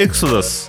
エクソダス。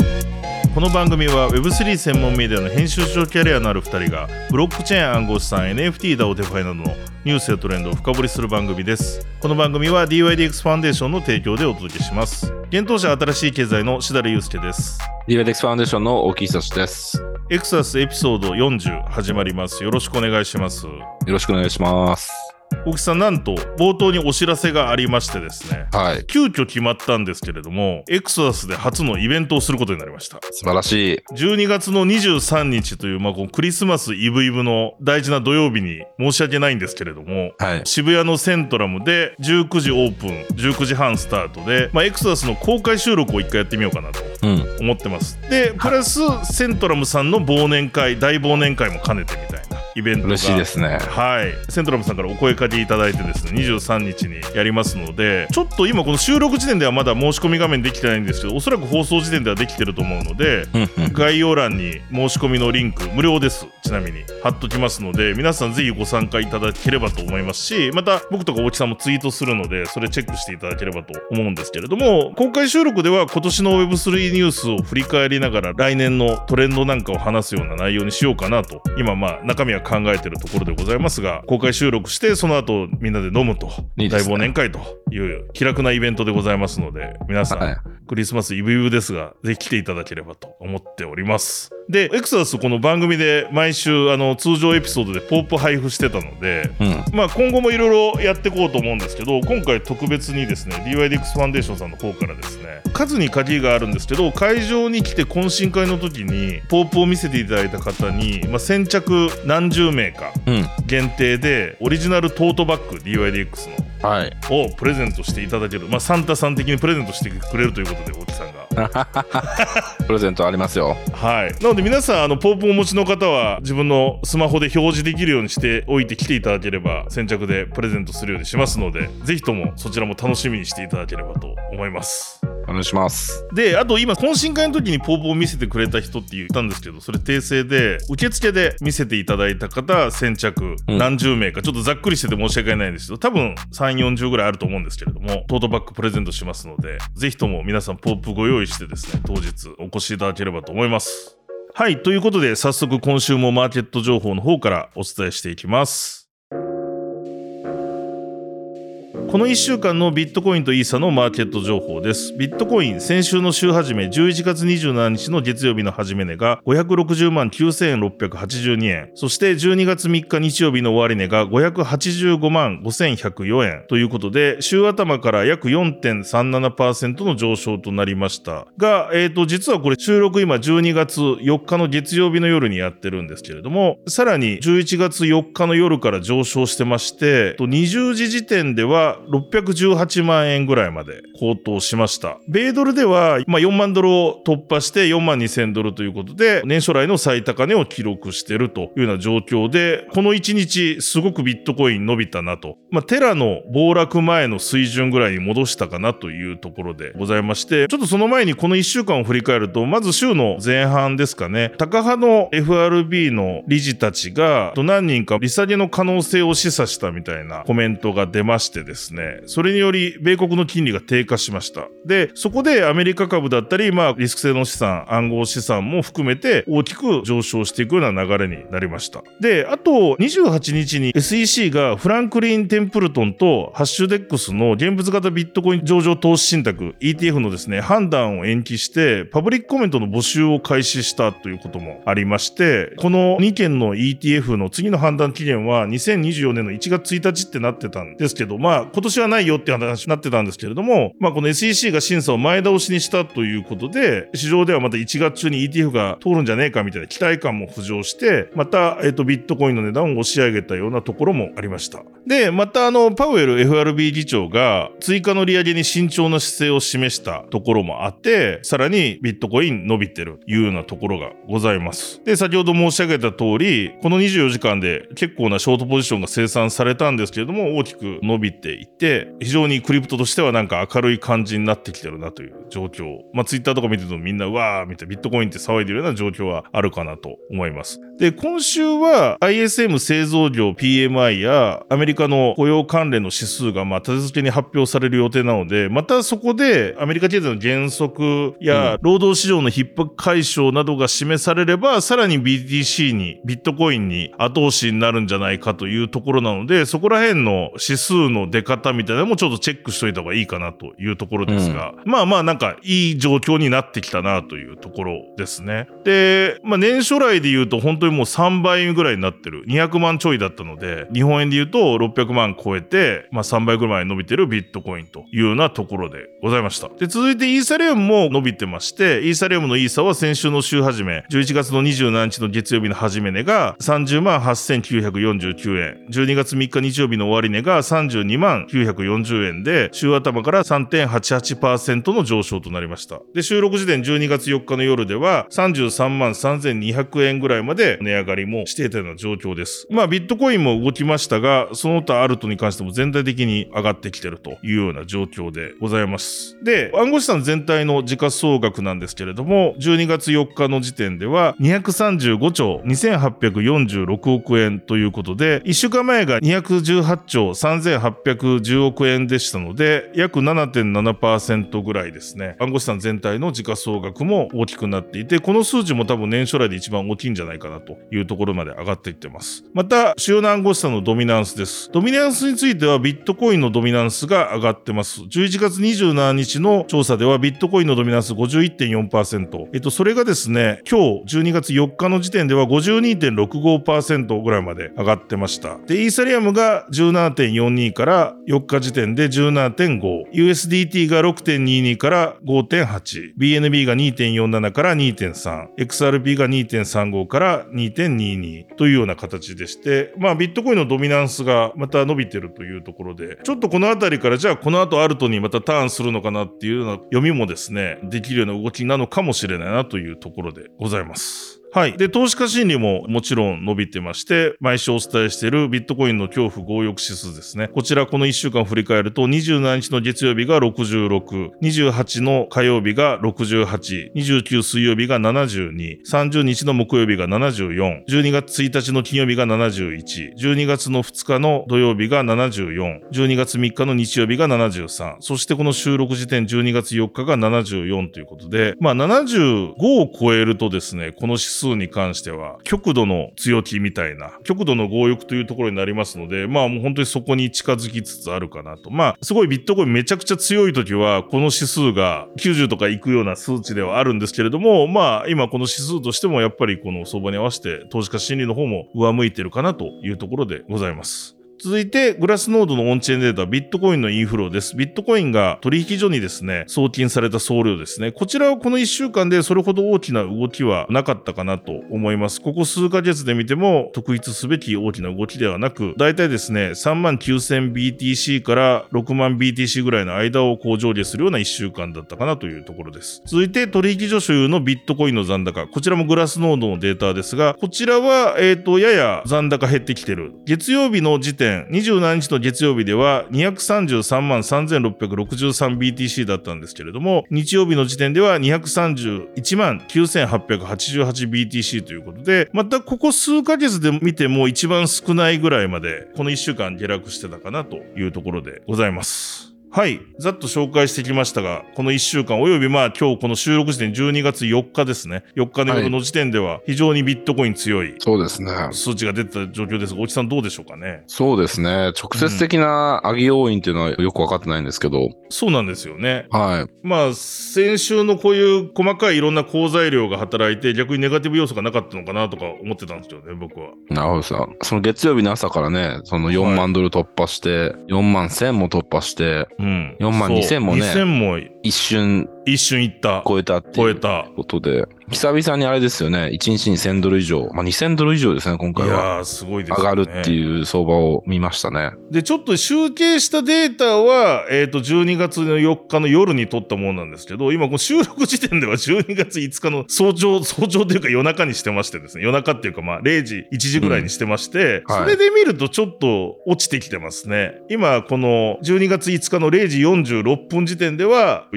この番組は Web3 専門メディアの編集長キャリアのある2人がブロックチェーン暗号資産 NFT だお手ファイなどのニュースやトレンドを深掘りする番組です。この番組は DYDX ファンデーションの提供でお届けします。現当社新しい経済のしだれゆうすけです。DYDX ファンデーションの大木久志です。エクソダスエピソード40始まります。よろしくお願いします。よろしくお願いします。大木さんなんと冒頭にお知らせがありましてですねはい。急遽決まったんですけれどもエクソダスで初のイベントをすることになりました素晴らしい。12月の23日という、まあ、このクリスマスイブイブの大事な土曜日に申し訳ないんですけれども、はい。渋谷のセントラムで19時オープン、19時半スタートで、まあ、エクソダスの公開収録を一回やってみようかなとうん。思ってます。で、プラスセントラムさんの忘年会、大忘年会も兼ねてみたいなイベントが。嬉しいですね。はい。セントラムさんからお声かけいただいてですね、23日にやりますので、ちょっと今この収録時点ではまだ申し込み画面できてないんですけど、おそらく放送時点ではできてると思うので。概要欄に申し込みのリンク無料ですちなみに貼っときますので皆さんぜひご参加いただければと思いますしまた僕とか大木さんもツイートするのでそれチェックしていただければと思うんですけれども公開収録では今年の Web3 ニュースを振り返りながら来年のトレンドなんかを話すような内容にしようかなと今まあ中身は考えてるところでございますが公開収録してその後みんなで飲むと大いいね忘年会という気楽なイベントでございますので皆さん、はい。クリスマスイブイブですが、ぜひ来ていただければと思っております。で、エクソダスこの番組で毎週あの通常エピソードでポップ配布してたので、うん。まあ今後もいろいろやっていこうと思うんですけど、今回特別にですね、DYDX ファンデーションさんの方からですね、数に限りがあるんですけど、会場に来て懇親会の時にポープを見せていただいた方に、まあ、先着何十名かうん。限定でオリジナルトートバッグ DYDX のはい。をプレゼントしていただける、まあ、サンタさん的にプレゼントしてくれるということで大木さんが プレゼントありますよ。はい。なので皆さん、あの、ポープをお持ちの方は、自分のスマホで表示できるようにしておいて来ていただければ、先着でプレゼントするようにしますので、ぜひともそちらも楽しみにしていただければと思います。お願いします。で、あと今、懇親会の時にポープを見せてくれた人って言ったんですけど、それ訂正で、受付で見せていただいた方、先着うん何十名か、ちょっとざっくりしてて申し訳ないんですけど、多分3、40ぐらいあると思うんですけれども、トートバッグプレゼントしますので、ぜひとも皆さんポープご用意してですね、当日お越しいただければと思います。はい、ということで、早速今週もマーケット情報の方からお伝えしていきます。この1週間のビットコインとイーサのマーケット情報です。ビットコイン、先週の週始め、11月27日の月曜日の始め値が560万9682円。そして12月3日日曜日の終値が585万5104円。ということで、週頭から約4.37%の上昇となりました。が、えっ、と、実はこれ収録今12月4日の月曜日の夜にやってるんですけれども、さらに11月4日の夜から上昇してまして、20時時点では618万円ぐらいまで高騰しました。米ドルでは、まあ、4万ドルを突破して4万2000ドルということで、年初来の最高値を記録しているというような状況で、この1日すごくビットコイン伸びたなと。まあ、テラの暴落前の水準ぐらいに戻したかなというところでございまして、ちょっとその前にこの1週間を振り返ると、まず週の前半ですかね、高派の FRB の理事たちが、何人か利下げの可能性を示唆したみたいなコメントが出ましてですね、それにより米国の金利が低下しました。で、そこでアメリカ株だったり、まあ、リスク性の資産、暗号資産も含めて大きく上昇していくような流れになりました。で、あと、28日に SEC がフランクリン・テンプルトンとハッシュデックスの現物型ビットコイン上場投資信託 ETF のですね、判断を延期して、パブリックコメントの募集を開始したということもありまして、この2件の ETF の次の判断期限は2024年の1月1日ってなってたんですけど、まあ、今年はないよっていう話になってたんですけれども、まあ、この SEC が審査を前倒しにしたということで、市場ではまた1月中に ETF が通るんじゃねえかみたいな期待感も浮上して、また、えっ、と、ビットコインの値段を押し上げたようなところもありました。で、また、あの、パウエル FRB 議長が追加の利上げに慎重な姿勢を示したところもあって、さらにビットコイン伸びてるというようなところがございます。で、先ほど申し上げた通り、この24時間で結構なショートポジションが生産されたんですけれども、大きく伸びていって、非常にクリプトとしてはなんか明るい感じになってきてるなという状況。まあ、ツイッターとか見てるとみんな、うわーみたいな、ビットコインって騒いでるような状況はあるかなと思います。で、今週は ISM 製造業 PMI やアメリカの雇用関連の指数がまあ立て付けに発表される予定なので、またそこでアメリカ経済の減速や労働市場の逼迫解消などが示されれば、さらに BTC に、ビットコインに後押しになるんじゃないかというところなので、そこら辺の指数の出方方みたいなのもちょっとチェックしといた方がいいかなというところですが、まあまあなんかいい状況になってきたなというところですね。で、まあ年初来で言うと本当にもう3倍ぐらいになってる。200万ちょいだったので、日本円で言うと600万超えて、まあ3倍ぐらい伸びてるビットコインというようなところでございました。で、続いてイーサリアムも伸びてまして、イーサリアムのイーサは先週の週始め、11月の27日の月曜日の始め値が30万8949円、12月3日日曜日の終値が32万940円で、週頭から3.88%の上昇となりました。で、収録時点12月4日の夜では33万3200円ぐらいまで値上がりもしていたような状況です。まあ、ビットコインも動きましたが、その他アルトに関しても全体的に上がってきてるというような状況でございます。で、暗号資産全体の時価総額なんですけれども、12月4日の時点では235兆2846億円ということで、1週間前が218兆10億円でしたので、約7.7%ぐらいですね。暗号資産全体の時価総額も大きくなっていて、この数字も多分年初来で一番大きいんじゃないかなというところまで上がっていってます。また、主要な暗号資産のドミナンスです。ドミナンスについてはビットコインのドミナンスが上がってます。11月27日の調査ではビットコインのドミナンス51.4%。えっと、それがですね、今日12月4日の時点では52.65%ぐらいまで上がってました。で、イーサリアムが17.42から4日時点で17.5。USDT が6.22から5.8。BNB が2.47から2.3。XRP が2.35から2.22というような形でして、まあビットコインのドミナンスがまた伸びてるというところで、ちょっとこのあたりからじゃあこの後アルトにまたターンするのかなっていうような読みもですね、できるような動きなのかもしれないなというところでございます。はい。で、投資家心理ももちろん伸びてまして、毎週お伝えしているビットコインの恐怖強欲指数ですね。こちらこの1週間振り返ると、27日の月曜日が66、28の火曜日が68、29水曜日が72、30日の木曜日が74、12月1日の金曜日が71、12月の2日の土曜日が74、12月3日の日曜日が73、そしてこの収録時点12月4日が74ということで、まあ75を超えるとですね、この指数に関しては極度の強気みたいな、極度の強欲というところになりますので、まあもう本当にそこに近づきつつあるかなと。まあすごいビットコインめちゃくちゃ強い時は、この指数が90とかいくような数値ではあるんですけれども、まあ今この指数としてもやっぱりこの相場に合わせて投資家心理の方も上向いてるかなというところでございます。続いて、グラスノードのオンチェーンデータ、ビットコインのインフローです。ビットコインが取引所にですね、送金された総量ですね。こちらはこの1週間でそれほど大きな動きはなかったかなと思います。ここ数ヶ月で見ても、特筆すべき大きな動きではなく、だいたいですね、3万 9000BTC から6万 BTC ぐらいの間をこう上下するような1週間だったかなというところです。続いて、取引所所有のビットコインの残高。こちらもグラスノードのデータですが、こちらは、えっ、と、やや残高減ってきてる。月曜日の時点、27日の月曜日では233万 3663BTC だったんですけれども、日曜日の時点では231万 9888BTC ということで、またここ数ヶ月で見ても一番少ないぐらいまで、この1週間下落してたかなというところでございます。はい。ざっと紹介してきましたが、この1週間、およびまあ今日この収録時点12月4日ですね。4日の夜の時点では非常にビットコイン強いそうですね。数値が出てた状況ですが、おじさんどうでしょうかね？そうですね。直接的な上げ要因っていうのはよくわかってないんですけど、そうなんですよね。はい。まあ、先週のこういう細かいいろんな好材料が働いて、逆にネガティブ要素がなかったのかなとか思ってたんですけどね、僕は。なるほどさ。その月曜日の朝からね、その4万ドル突破して、4万1000も突破して、うん。4万そう2000もね2000も一瞬一瞬いった。超えたっていう超えた。ことで、久々にあれですよね。1日に1000ドル以上。まあ、2000ドル以上ですね、今い回は。やー、すごいですね。がるっていう相場を見ましたね。で、ちょっと集計したデータは、えっ、と、12月の4日の夜に撮ったものなんですけど、今、この収録時点では12月5日の早朝、早朝というか夜中にしてましてですね、夜中っていうか、まあ、0時、1時ぐらいにしてまして、うんはいそれで見るとちょっと落ちてきてますね。今、この12月5日の0時46分時点では、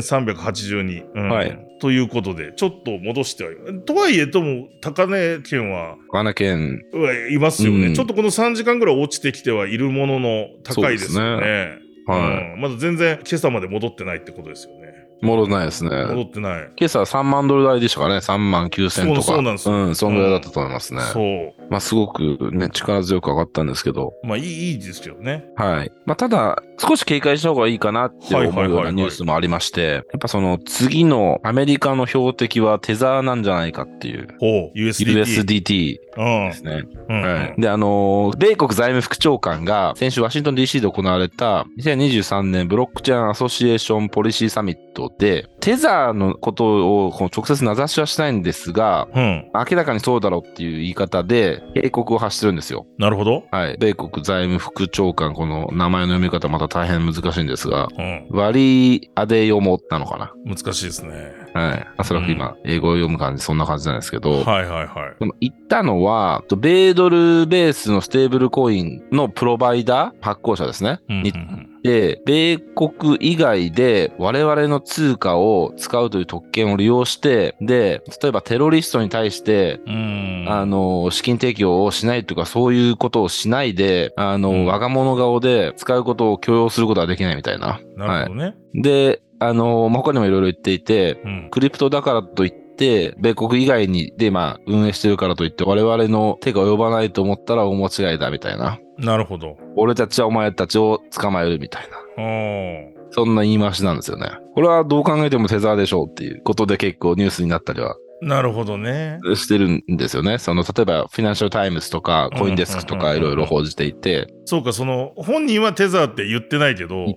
41,382。うんはいということで、ちょっと戻してはいる。とはいえ、とも、高値圏は、ガナケン、はいますよね、うんちょっとこの3時間ぐらい落ちてきてはいるものの高いですよね。はい。うんまだ全然今朝まで戻ってないってことですよね。戻らないですね。戻ってない。今朝は3万ドル台でしたかね。3万9千とか。そうそうなんですようん、そんぐらいだったと思いますね。そう。まあ、すごくね、力強く上がったんですけど。まあいいいいですけどね。はい。まあ、ただ、少し警戒した方がいいかなって思うようなニュースもありまして、やっぱその次のアメリカの標的はテザーなんじゃないかっていう。ほう、USDT。USDT うんですね。うんはい。で、あのー米国財務副長官が先週ワシントン DC で行われた2023年ブロックチェーンアソシエーションポリシーサミットで、テザーのことを直接名指しはしないんですが、うん。明らかにそうだろうっていう言い方で警告を発してるんですよ。なるほど。はい。米国財務副長官、この名前の読み方また大変難しいんですが、うん。ワリー・アデヨモなのかな難しいですね。はい。おそらく今、英語を読む感じ、そんな感じなんですけど、はいはいはい。でも言ったのは、米ドルベースのステーブルコインのプロバイダー、発行者ですね。うんにで、米国以外で我々の通貨を使うという特権を利用して、で、例えばテロリストに対して、うん。あの、資金提供をしないとか、そういうことをしないで、あの、うん我が物顔で使うことを許容することはできないみたいな。なるほどね。で、あの、まあ他にもいろいろ言っていて、うん。クリプトだからといって、米国以外にで、まあ、運営してるからといって、我々の手が及ばないと思ったら大間違いだみたいな。なるほど。俺たちはお前たちを捕まえるみたいな。うん。そんな言い回しなんですよね。これはどう考えてもテザーでしょうっていうことで結構ニュースになったりはなるほどね。してるんですよね。その、例えば、フィナンシャルタイムズとか、コインデスクとかいろいろ報じていて、そうか、その、本人はテザーって言ってないけど、もう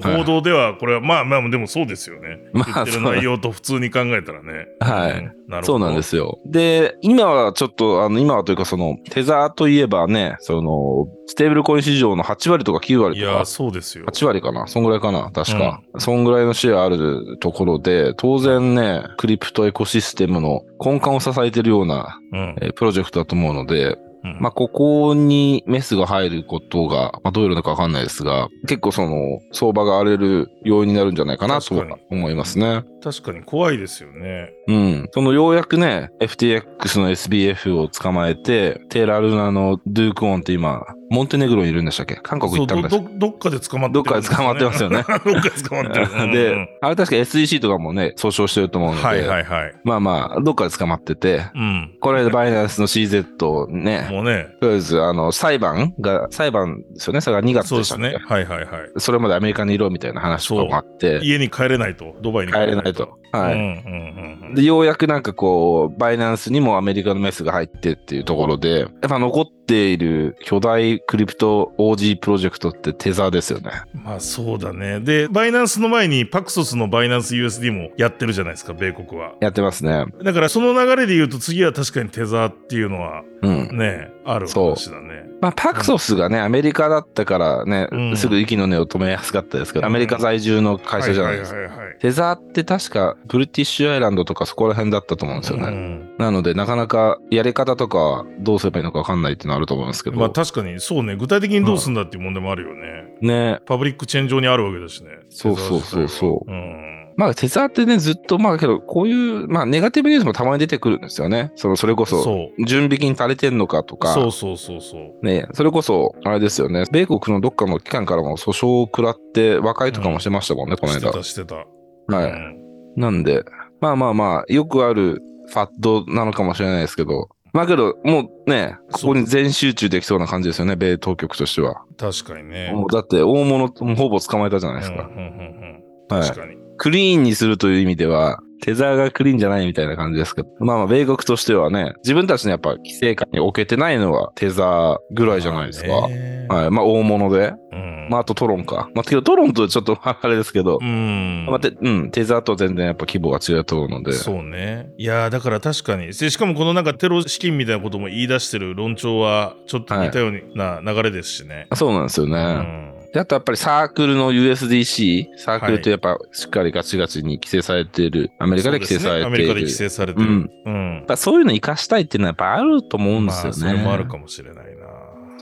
報道では、これは、まあまあ、でもそうですよね。まあ言ってる内容と普通に考えたらね。はいうんなるほど。そうなんですよ。で、今はちょっと、あの、今はというかその、テザーといえばね、その、ステーブルコイン市場の8割とか9割とかいや、、そうですよ。8割かなそんぐらいかな確か。そんぐらいのシェアあるところで、当然ね、クリプトエコシステムの根幹を支えてるような、うん。えープロジェクトだと思うので、うんまあ、ここにメスが入ることが、まあ、どういうのかわかんないですが、結構その、相場が荒れる要因になるんじゃないかなと思いますね。確かに怖いですよね。うん。そのようやくね、FTX の SBF を捕まえて、テーラルナのドゥークオンって今、モンテネグロにいるんでしたっけ？韓国行ったんだどどどっかで捕まってどっかで捕まってますよね どっかで捕まってる。うんうんで、あれ確か SEC とかもね、訴訟してると思うので、はいはいはい。まあまあ、どっかで捕まってて、うん。これでバイナンスの CZ をね、もうね、とりあえず、あの、裁判が、裁判ですよね？それが2月でしたね。はいはいはい。それまでアメリカにいろみたいな話とかもあって、家に帰れないと、ドバイに帰れないと。。はい。うんうんうんうん。で、ようやくなんかこう、バイナンスにもアメリカのメスが入ってっていうところで、やっぱ残っている巨大クリプト OG プロジェクトってテザーですよね。まあそうだね。で、バイナンスの前にパクソスのバイナンス USD もやってるじゃないですか、米国は。やってますね。だからその流れで言うと次は確かにテザーっていうのはうん。ね、ある話だね。まあ、パクソスがね、アメリカだったからね、うんすぐ息の根を止めやすかったですけど、アメリカ在住の会社じゃないですか。テザーって確かブリティッシュアイランドとかそこら辺だったと思うんですよね。うんなので、なかなかやり方とかどうすればいいのかわかんないっていうのはあると思うんですけど。まあ確かにそうね、具体的にどうすんだっていう問題もあるよね。ね。パブリックチェーン上にあるわけだしね。そうそうそうそううん。まあ、テザーってね、ずっと、まあけど、こういう、まあ、ネガティブニュースもたまに出てくるんですよね。その、それこそ。準備金足りてんのかとか、そうそうそうそう。ね、それこそ、あれですよね、米国のどっかの機関からも訴訟を食らって、和解とかもしてましたもんね、この間。してたしてた。はい。うんなんで、まあまあまあ、よくあるファットなのかもしれないですけど、まあけど、もうね、ここに全集中できそうな感じですよね、米当局としては。確かにね。もうだって、大物、ほぼ捕まえたじゃないですか。うんうんうんうんはい確かに。クリーンにするという意味では、テザーがクリーンじゃないみたいな感じですけど、まあまあ、米国としてはね、自分たちのやっぱ規制下に置けてないのはテザーぐらいじゃないですか。はい。まあ、大物で。うんまあ、あとトロンか。まあ、けどトロンとちょっとあれですけど、うん。まあ、てうん、テザーと全然やっぱ規模が違うと思うので。そうね。いやーだから確かに。でしかもこのなんかテロ資金みたいなことも言い出してる論調はちょっと似たような流れですしね。そうなんですよね。うん。であとやっぱりサークルの USDC、サークルってやっぱしっかりガチガチに規制されている、アメリカで規制されている。ねアメリカで規制されてる。うんうん。やっぱそういうの活かしたいっていうのはやっぱあると思うんですよね。まあ、それもあるかもしれないな。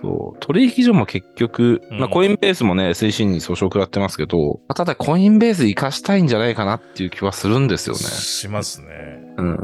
そう。取引所も結局、うんまあコインベースもね、推進に訴訟を食らってますけど、ただコインベース活かしたいんじゃないかなっていう気はするんですよね。しますね。うん。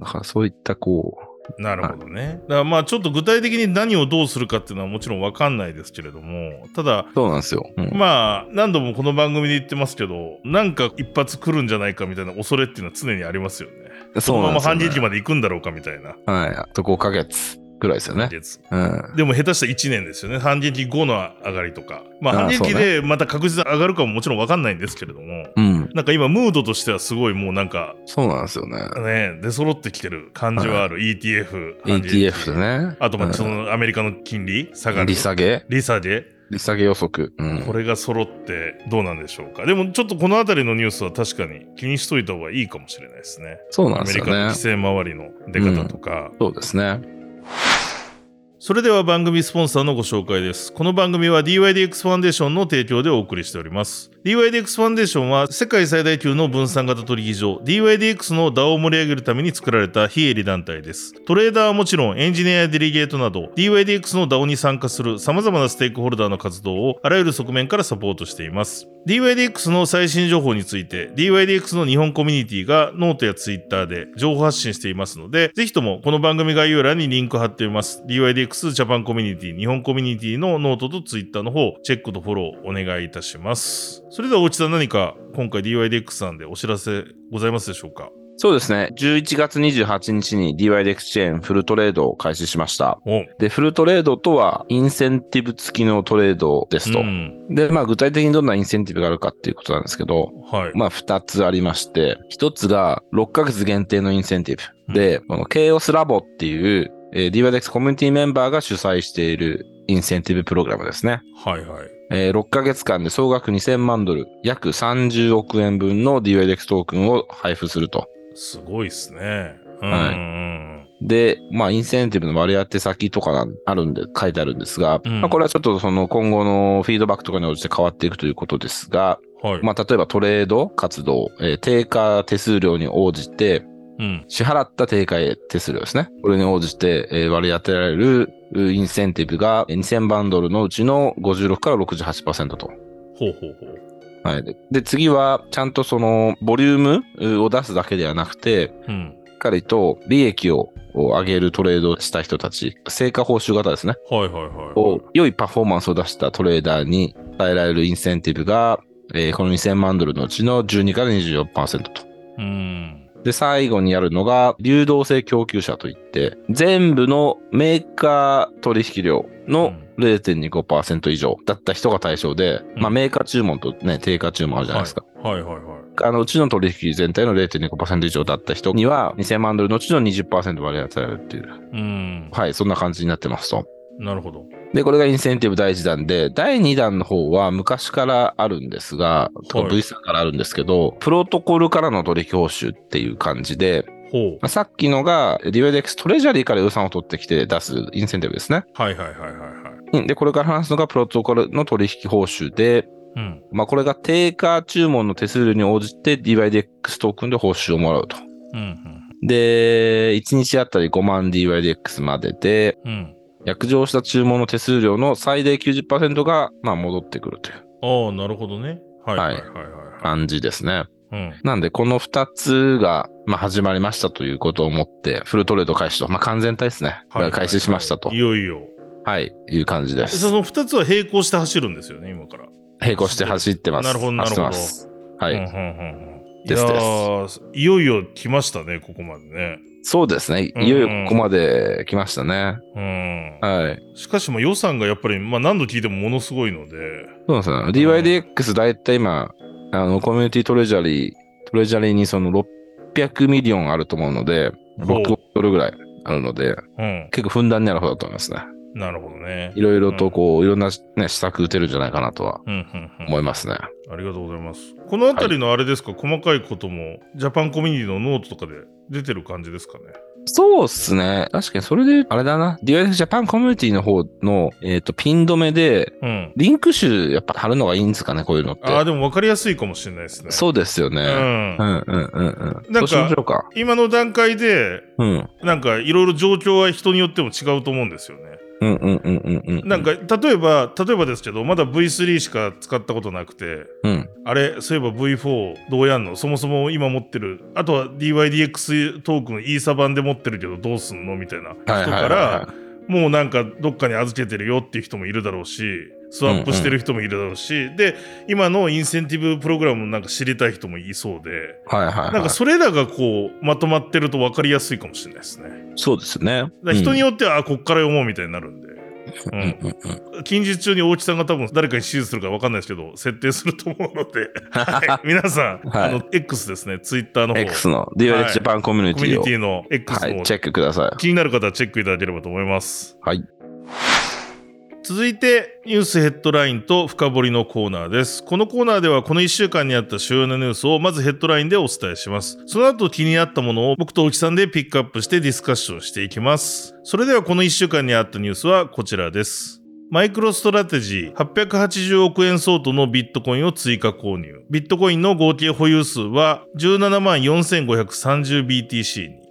だからそういったこなるほどね。だからまあちょっと具体的に何をどうするかっていうのはもちろんわかんないですけれども、ただ、う、そうなんですよ。うんまあ何度もこの番組で言ってますけど、なんか一発来るんじゃないかみたいな恐れっていうのは常にありますよね。そのままそうなんですよ、ね。反撃まで行くんだろうかみたいな。はい。あと5ヶ月ぐらいですよね。月うん。でも下手したら1年ですよね。反撃後の上がりとか。まあああ反撃そうでまた確実に上がるかももちろんわかんないんですけれども、うん。なんか今ムードとしてはすごいもうなんかそうなんですよね。ね、出揃ってきてる感じはある。ETF。反撃 ETF でね。あとまあうんそのアメリカの金利下がる。利下げ？利下げ利下げ予測。うん。これが揃ってどうなんでしょうか。でもちょっとこのあたりのニュースは確かに気にしといた方がいいかもしれないですね。そうなんアメリですよね。カの規制周りの出方とか。そうですね。それでは番組スポンサーのご紹介です。この番組は DYDX ファンデーションの提供でお送りしております。DYDX ファンデーションは世界最大級の分散型取引所 DYDX の DAO を盛り上げるために作られた非営利団体です。トレーダーはもちろんエンジニアやデリゲートなど DYDX の DAO に参加する様々なステークホルダーの活動をあらゆる側面からサポートしています。DYDX の最新情報について DYDX の日本コミュニティがノートやツイッターで情報発信していますので、ぜひともこの番組概要欄にリンク貼っています。DYDX ジャパンコミュニティ、日本コミュニティのノートとツイッターの方、チェックとフォローお願いいたします。それでは、大内さん何か今回 DYDX さんでお知らせございますでしょうか？そうですね。11月28日に DYDX チェーンフルトレードを開始しました。おで、フルトレードとは、インセンティブ付きのトレードですと。うんで、まあ、具体的にどんなインセンティブがあるかっていうことなんですけど、はい。まあ、二つありまして、一つが6ヶ月限定のインセンティブ。で、この KOS ラボっていう、えー DYDX コミュニティメンバーが主催しているインセンティブプログラムですね。はいはい。えー6ヶ月間で総額2000万ドル、約30億円分の DYDX トークンを配布すると。すごいっすね。うんはいうんで、まあ、インセンティブの割り当て先とかがあるんで、書いてあるんですが、うんまあ、これはちょっとその今後のフィードバックとかに応じて変わっていくということですが、はい。まあ、例えばトレード活動、えー定価手数料に応じて、うん。支払った定価手数料ですね。これに応じて、えー割り当てられるうインセンティブがえー2000万ドルのうちの56から68%と。ほうほうほう。はい。でで、次は、ちゃんとその、ボリュームうを出すだけではなくて、うん。しっかりと利益をを上げるトレードをした人たち、成果報酬型ですね。はいはいはい。を良いパフォーマンスを出したトレーダーに与えられるインセンティブが、えーこの2000万ドルのうちの12から24%と。うん。で、最後にやるのが、流動性供給者といって、全部のメーカー取引量の0.25%以上だった人が対象で、うんまあメーカー注文とね、定価注文あるじゃないですか。はいはいはい。あのうちの取引全体の0.25%以上だった人には、2000万ドルのうちの20%割り当てられるっていう。うん。はい、そんな感じになってますと。なるほど。で、これがインセンティブ第1弾で、第2弾の方は昔からあるんですが、はい V さんからあるんですけど、プロトコルからの取引報酬っていう感じで。まあさっきのが DYDX トレジャリーから予算を取ってきて出すインセンティブですね。はいはいはいはいはい。うんで、これから話すのがプロトコルの取引報酬で、うん。まあこれが定価注文の手数料に応じて DYDX トークンで報酬をもらうと。うんで、1日あたり5万 DYDX までで、うん。うん。約定した注文の手数料の最大90%が、まあ、戻ってくるというああ、なるほどね。はいはいはいはい。はい、感じですね。うん。なんで、この2つが、まあ、始まりましたということを思って、フルトレード開始と、まあ、完全体ですね。はいはいはい開始しましたとい。よいよ。はい、いう感じです。その二つは並行して走るんですよね、今から。並行して走ってます。なるほどなるほど。はい。うんうんうんですやーいよいよ来ましたね、ここまでね。そうですね。いよいよここまで来ましたね。うん。はい。しかしも予算がやっぱり、まあ何度聞いてもものすごいので。そうなんですよね。DYDX だいたい今、あの、コミュニティトレジャリー、トレジャリーにその600ミリオンあると思うので、ほう6億ドルぐらいあるので、うん。結構ふんだんにある方だと思いますね。なるほどね。いろいろとこう、いろんなね、施策打てるんじゃないかなとはうんうんうん思いますね。ありがとうございます。このあたりのあれですか、細かいことも、ジャパンコミュニティのノートとかで出てる感じですかね？そうっすね。確かにそれで、あれだな。DIS ジャパンコミュニティの方の、えっ、と、ピン止めで、うん。リンク集やっぱ貼るのがいいんですかね、こういうのって。ああ、でも分かりやすいかもしれないですね。そうですよね。うんうんうんうんうん。なんかか。今の段階で、うん。なんかいろいろ状況は人によっても違うと思うんですよね。うんうんうんうんうん。なんか、例えば、例えばですけど、まだ V3 しか使ったことなくて、うん。あれ、そういえば V4 どうやんの？そもそも今持ってる、あとは DYDX トークンイーサ版で持ってるけどどうすんの？みたいな人からは、もうなんかどっかに預けてるよっていう人もいるだろうし、スワップしてる人もいるだろうし、で、今のインセンティブプログラムもなんか知りたい人もいそうで、い。はいはいはい。なんかそれらがこうまとまってると分かりやすいかもしれないですね。そうですね。ら人によよっては、あ、こっから読もうみたいになるんで。うんうんうん。近日中に大木さんが多分誰かに指示するか分かんないですけど、設定すると思うので、はい、皆さん、はいあの、X ですね、ツイッターの方、X の DIS ジャパンコミュニコミュティを、ニティの X の方、はい、チェックくださ気になる方はチェックいただければと思います。はい。続いて、ニュースヘッドラインと深掘りのコーナーです。このコーナーでは、この1週間にあった主要なニュースをまずヘッドラインでお伝えします。その後気になったものを僕と大木さんでピックアップしてディスカッションしていきます。それではこの1週間にあったニュースはこちらです。マイクロストラテジー880億円相当のビットコインを追加購入。ビットコインの合計保有数は17万 4530BTC に。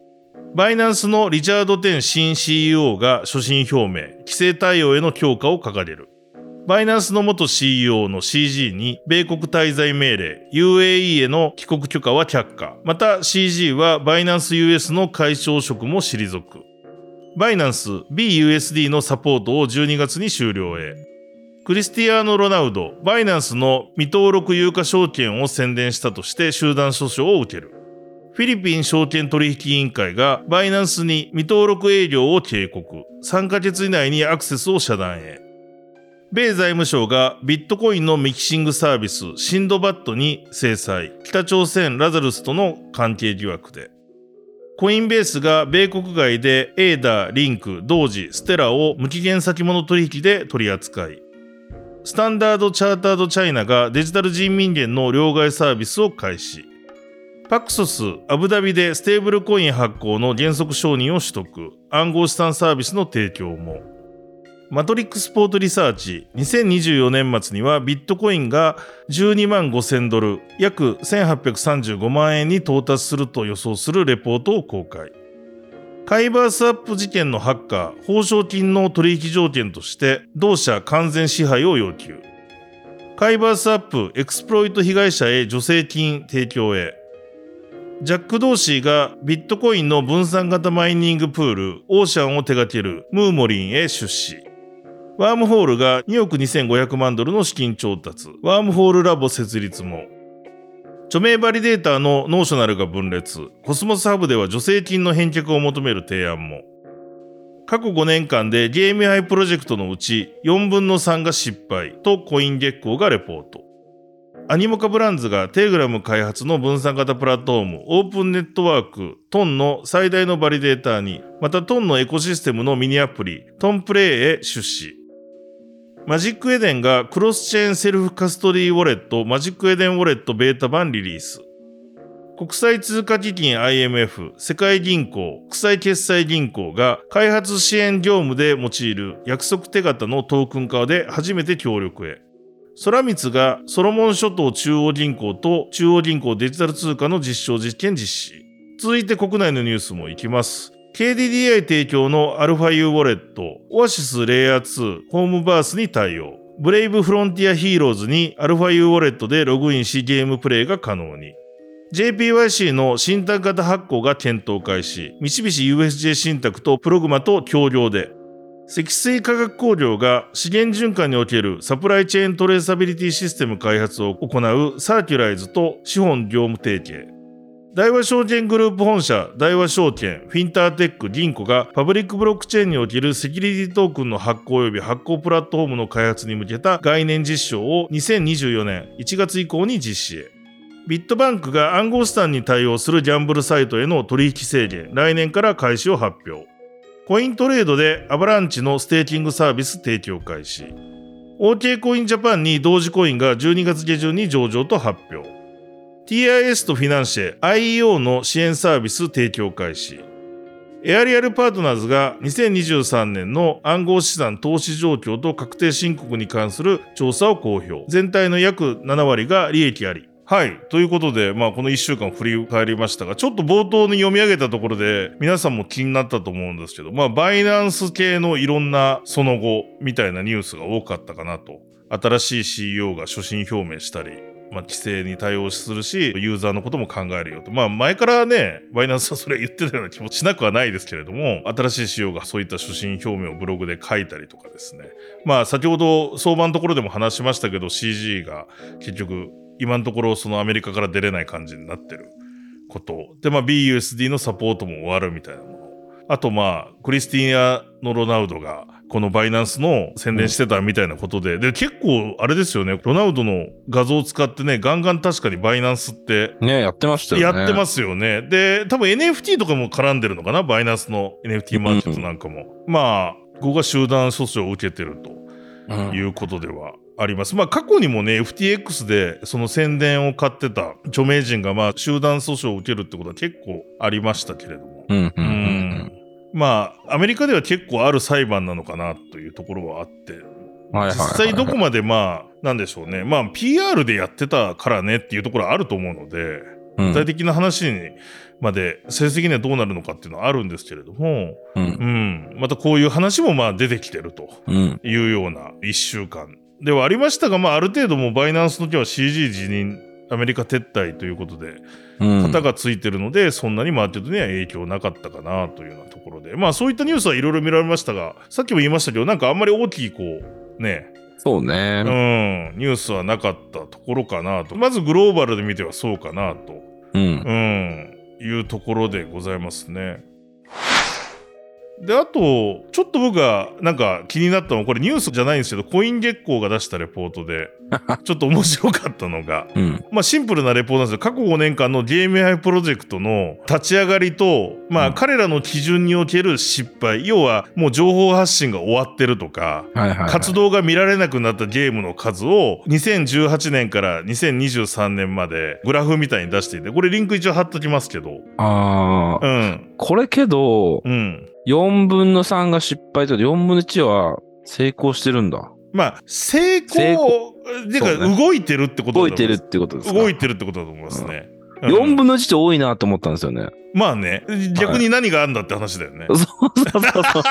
バイナンスのリチャード・テン新 CEO が所信表明、規制対応への強化を掲げる。バイナンスの元 CEO の CG に米国滞在命令、UAE への帰国許可は却下。また CG はバイナンス US の会長職も退く。バイナンス BUSD のサポートを12月に終了へ。クリスティアーノ・ロナウド、バイナンスの未登録有価証券を宣伝したとして集団訴訟を受ける。フィリピン証券取引委員会がバイナンスに未登録営業を警告。3ヶ月以内にアクセスを遮断へ。米財務省がビットコインのミキシングサービスシンドバットに制裁。北朝鮮ラザルスとの関係疑惑で。コインベースが米国外でエーダー、リンク、ドージ、ステラを無期限先物取引で取り扱い。スタンダードチャータードチャイナがデジタル人民元の両替サービスを開始。パクソス、アブダビでステーブルコイン発行の原則承認を取得。暗号資産サービスの提供も。マトリックスポートリサーチ、2024年末にはビットコインが12万5000ドル、約1835万円に到達すると予想するレポートを公開。カイバースアップ事件のハッカー、報奨金の取引条件として、同社完全支配を要求。カイバースアップ、エクスプロイト被害者へ助成金提供へ。ジャック・ドーシーがビットコインの分散型マイニングプール、オーシャンを手掛けるムーモリンへ出資。ワームホールが2億2500万ドルの資金調達。ワームホールラボ設立も。著名バリデーターのノーショナルが分裂。コスモスハブでは助成金の返却を求める提案も。過去5年間でゲーミファイプロジェクトのうち4分の3が失敗とコインゲッコーがレポート。アニモカブランズがテレグラム開発の分散型プラットフォームオープンネットワークトンの最大のバリデーターに、またトンのエコシステムのミニアプリトンプレイへ出資。マジックエデンがクロスチェーンセルフカストリーウォレットマジックエデンウォレットベータ版リリース。国際通貨基金 IMF、世界銀行、国際決済銀行が開発支援業務で用いる約束手形のトークン化で初めて協力へ。空光がソロモン諸島中央銀行と中央銀行デジタル通貨の実証実験実施。続いて国内のニュースもいきます。KDDI 提供の αU ウォレット、オアシスレイヤー2ホームバースに対応。ブレイブフロンティアヒーローズに αU ウォレットでログインしゲームプレイが可能に。JPYC の信託型発行が検討開始。三菱 USJ 信託とプログマと協業で。積水化学工業が資源循環におけるサプライチェーントレーサビリティシステム開発を行うサーキュライズと資本業務提携。大和証券グループ本社、大和証券、フィンターテック、ギンコがパブリックブロックチェーンにおけるセキュリティトークンの発行及び発行プラットフォームの開発に向けた概念実証を2024年1月以降に実施へ。ビットバンクが暗号資産に対応するギャンブルサイトへの取引制限、来年から開始を発表。コイントレードでアバランチのステーキングサービス提供開始。OK コインジャパンに同時コインが12月下旬に上場と発表。TIS とフィナンシェ IEO の支援サービス提供開始。エアリアルパートナーズが2023年の暗号資産投資状況と確定申告に関する調査を公表。全体の約7割が利益あり。はい。ということで、まあ、この1週間振り返りましたが、ちょっと冒頭に読み上げたところで、皆さんも気になったと思うんですけど、まあ、バイナンス系のいろんなその後、みたいなニュースが多かったかなと。新しい CEO が所信表明したり、まあ、規制に対応するし、ユーザーのことも考えるよと。まあ、前からね、バイナンスはそれ言ってたような気もしなくはないですけれども、新しい仕様がそういった所信表明をブログで書いたりとかですね。まあ、先ほど相場のところでも話しましたけど、CG が結局、今のところそのアメリカから出れない感じになってること。で、まあ、BUSD のサポートも終わるみたいなもの。あと、まあ、クリスティーナのロナウドが、このバイナンスの宣伝してたみたいなことで、で、結構、あれですよね、ロナウドの画像を使ってね、ガンガン確かにバイナンスって、ねやってましたよね。。やってますすよね。で、多分 NFT とかも絡んでるのかな、バイナンスの NFT マーケットなんかも。まあ、ここが集団訴訟を受けてるとうんいうことではあります。まあ、過去にもね、FTX でその宣伝を買ってた著名人が、まあ、集団訴訟を受けるってことは結構ありましたけれども。うんうんううん。ん。まあ、アメリカでは結構ある裁判なのかなというところはあって、実際どこまでまあ、なんでしょうね。まあ、PR でやってたからねっていうところはあると思うので、うん。具体的な話にまで成績にはどうなるのかっていうのはあるんですけれども、うん。うん、またこういう話もまあ出てきてるとうん。いうような1週間ではありましたが、まあ、ある程度もうバイナンスの時は CG 辞任、アメリカ撤退ということで、うん型がついてるので、そんなにマーケットには影響なかったかなというようなところで、まあそういったニュースはいろいろ見られましたが、さっきも言いましたけど、なんかあんまり大きいこう、ね、そうね。うん、ニュースはなかったところかなと。まずグローバルで見てはそうかなと。うん。うん、いうところでございますね。で、あと、ちょっと僕がなんか気になったのは、これニュースじゃないんですけど、コイン月光が出したレポートで、ちょっと面白かったのが、うん。まあシンプルなレポートなんですけど、過去5年間のゲーム i プロジェクトの立ち上がりと、まうんあ彼らの基準における失敗、要はもう情報発信が終わってるとか、はいはい、はい。活動が見られなくなったゲームの数を2018年から2023年までグラフみたいに出していて、これリンク一応貼っときますけど、ああ、うん、これけど、うん。4分の3が失敗と4分の1は成功してるんだ。まあ、成功、成てかそうね動いてるってこと動いてるっ。てことですか？動いてるってことだと思いますね。4うん分の1って多いなと思ったんですよね。まあね、逆に何があるんだって話だよね。そうそうそうそう。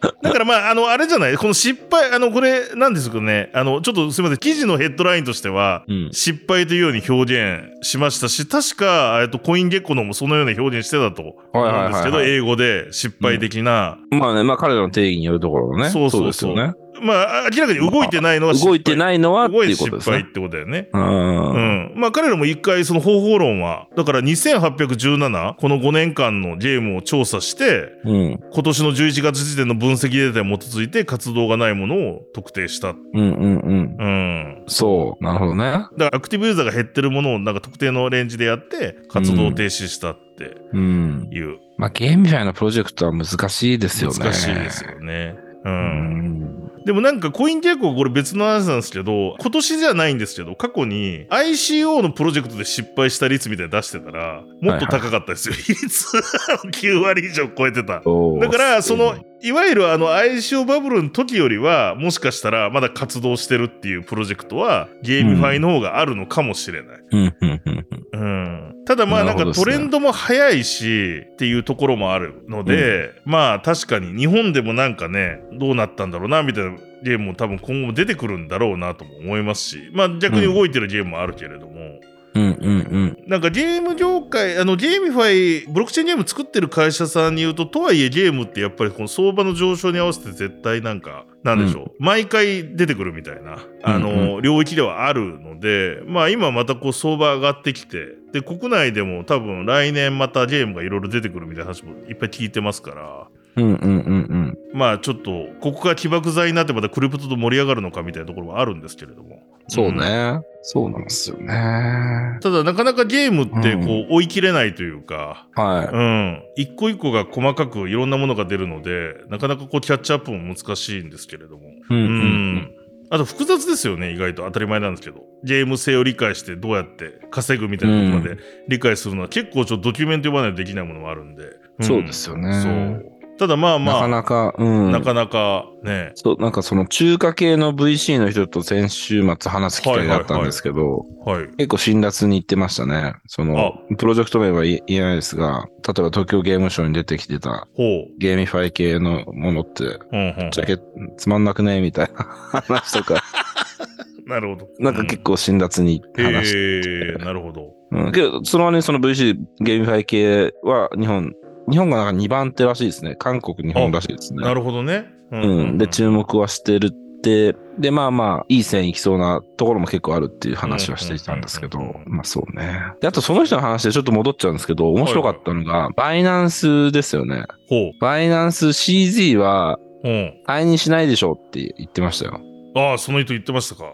だからまあ、あの、あれじゃない？この失敗、あの、これ、なんですかね、あの、ちょっとすみません、記事のヘッドラインとしては、うん。失敗というように表現しましたし、確か、えっと、コインゲッコのもそのような表現してたと思うんですけど、英語で失敗的な、まあね、まあ彼らの定義によるところのね。そうそう。そうですよね。まあ、明らかに動いてないのは失敗。動いてないのはって動いいうて失敗っことですね。てことだよね。うん。うん。まあ彼らも一回その方法論は、だから2817、この5年間のゲームを調査して、うん。今年の11月時点の分析データに基づいて活動がないものを特定した。うんうんうん。うん。そう。なるほどね。だからアクティブユーザーが減ってるものをなんか特定のレンジでやって活動を停止したってうん。いう、まあゲームみたいなプロジェクトは難しいですよね。難しいですよね。う。うんん。でもなんかコインゲッコーこれ別の話なんですけど、今年じゃないんですけど、過去に ICO のプロジェクトで失敗した率みたいに出してたら、もっと高かったですよ。比率9割以上超えてた。だから、その、いわゆるあの ICO バブルの時よりは、もしかしたらまだ活動してるっていうプロジェクトは、ゲーミファイの方があるのかもしれない。うんうんうんうん。うん。ただまあなんかトレンドも早いしっていうところもあるので、まあ確かに日本でもなんかね、どうなったんだろうなみたいなゲームも多分今後も出てくるんだろうなとも思いますし、まあ逆に動いてるゲームもあるけれども、うん。うんうん。なんかゲーム業界、あのゲーミファイ、ブロックチェーンゲーム作ってる会社さんに言うと、とはいえゲームってやっぱりこの相場の上昇に合わせて絶対なんか、なんでしょう、毎回出てくるみたいな、あの、うん。領域ではあるので、まあ今またこう相場上がってきて、で、国内でも多分来年またゲームがいろいろ出てくるみたいな話もいっぱい聞いてますから、うんうんうんうん。まあちょっと、ここが起爆剤になってまたクリプトと盛り上がるのかみたいなところはあるんですけれども。そうね。そうなんですよね。ただなかなかゲームってうんこう追い切れないというか、はうん。一個一個が細かくいろんなものが出るので、なかなかこうキャッチアップも難しいんですけれども。い。うんうんあと複雑ですよね、意外と当たり前なんですけど。ゲーム性を理解してどうやって稼ぐみたいなことまで理解するのは結構ちょっとドキュメント読まないとできないものもあるんで。うん。そうですよね。そう。ただまあまあ、なかなか、うん。なかなかね。そう、なんかその中華系の VC の人と先週末話す機会があったんですけど、はい。結構辛辣に言ってましたね。その、プロジェクト名は言えないですが、例えば東京ゲームショウに出てきてたほう。ゲーミファイ系のものって、うんうん。ジャケつまんなくねみたいな話とか、なるほど。なんか結構辛辣に話して、へえ、なるほど。うん、けど、その割にその VC ゲーミファイ系は日本、日本がなんか2番手らしいですね。韓国、日本らしいですね。なるほどね。ううん。で、注目はしてるって、で、まあまあ、いい線いきそうなところも結構あるっていう話はしていたんですけどうんうんうん、まあそうね。で、あとその人の話でちょっと戻っちゃうんですけど、面白かったのが、バイナンスですよね。ほバイナンス CZ は、う。うん。退任しないでしょうって言ってましたよ。ああ、その人言ってましたか。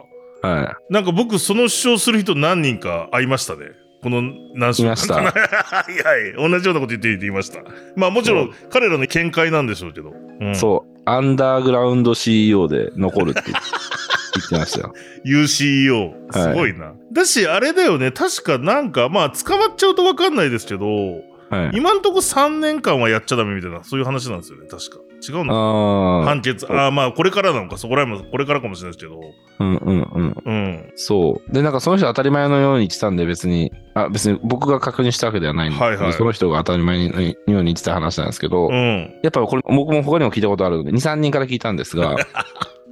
はなんか僕、その主張する人何人か会いましたね。この何週間？いましたは いはい。同じようなこと言っていいって言いました。まあもちろん彼らの見解なんでしょうけど。うんい。そう。アンダーグラウンド CEO で残るって言って ましたよ。UCEO。すごいな。だし、あれだよね。確かなんか、まあ捕まっちゃうとわかんないですけど、はい。今んとこ3年間はやっちゃダメみたいな、そういう話なんですよね。確か。違うのああ。判決。ああ、まあこれからなのか。そこら辺もこれからかもしれないですけど。うんうんうん。うん。そう。で、なんかその人当たり前のように言ってたんで別に、あ、別に僕が確認したわけではないんで、はいはいその人が当たり前のように言ってた話なんですけど、うん。やっぱこれ僕も他にも聞いたことあるので、2、3人から聞いたんですが、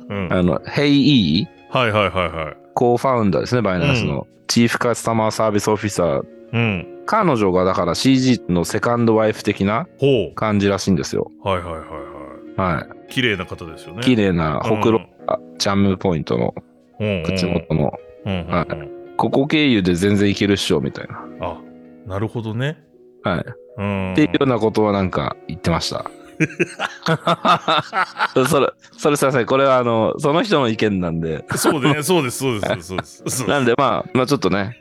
うん。あの、HeyE、はいはいはいはい。コーファウンダーですね、バイナンスの、チーフカスタマーサービスオフィサー。うん。彼女がだから CG のセカンドワイフ的な。感じらしいんですよ。はいはいはいはい。はい。綺麗な方ですよね。綺麗なほくろうん、あチャームポイントの口元の、ここ経由で全然いけるっしょ、みたいな。あ、なるほどね。はい。うん。っていうようなことはなんか言ってました。それ、それすいません。これはあの、その人の意見なんで。そうでね、そうです、そうです、そうです。なんでまあ、まあちょっとね。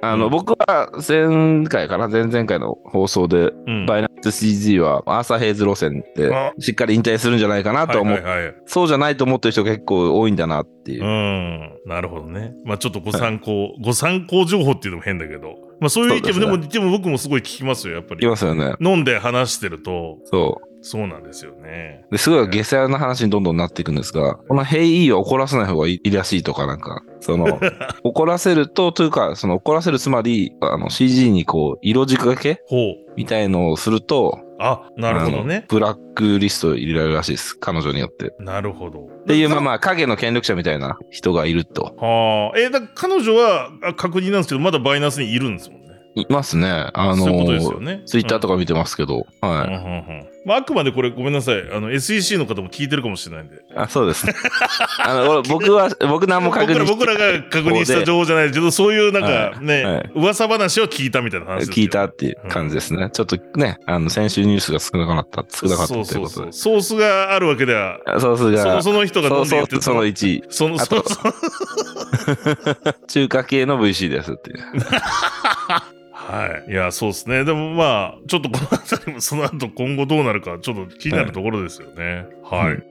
あの、うん僕は前回かな、前々回の放送で、うんバイナンス CG はアーサーヘイズ路線であしっかり引退するんじゃないかなと思う、はいはいはい。そうじゃないと思ってる人が結構多いんだなっていうう。ん。なるほどね。まあちょっとご参考、ご参考情報っていうのも変だけど。まあそういう意見も、ですねでも、でも僕もすごい聞きますよ、やっぱりい。ますよね。飲んで話してると、そう。そうなんですよね。ですごい下世話な話にどんどんなっていくんですが、このヘイイーを怒らせない方がいいらしいとかなんか、その、怒らせると、というか、その怒らせるつまり、あの CG にこう、色仕掛けほう。みたいのをすると、あ、なるほどあのね。ブラックリスト入れられるらしいです。彼女によって。っなるほど。ていう、まあまあ、影の権力者みたいな人がいると。はあ。えーだから彼女はあ確認なんですけど、まだバイナンスにいるんですもんね。いますね。あのそういうことですよね。ツイッターとか見てますけど。うん。はい。うんうんうんまあ、あくまでこれごめんなさい。あの、SEC の方も聞いてるかもしれないんで。あ、そうですね。あの、俺僕は、僕何も確認僕ら僕らが確認した情報じゃないけど、そういうなんかはいね、はい噂話を聞いたみたいな話聞いたっていう感じですね。ちょっとね、あの、先週ニュースが少なかった、少なかったというそうそうそうことで。ソースがあるわけでは、ソースが、そのその人が飲んで言ってそうそうその1、その、あとその、その 中華系の VC ですっていう。はい。いや、そうですね。でもまあ、ちょっとこの辺りもその後今後どうなるか、ちょっと気になるところですよね。はい。うん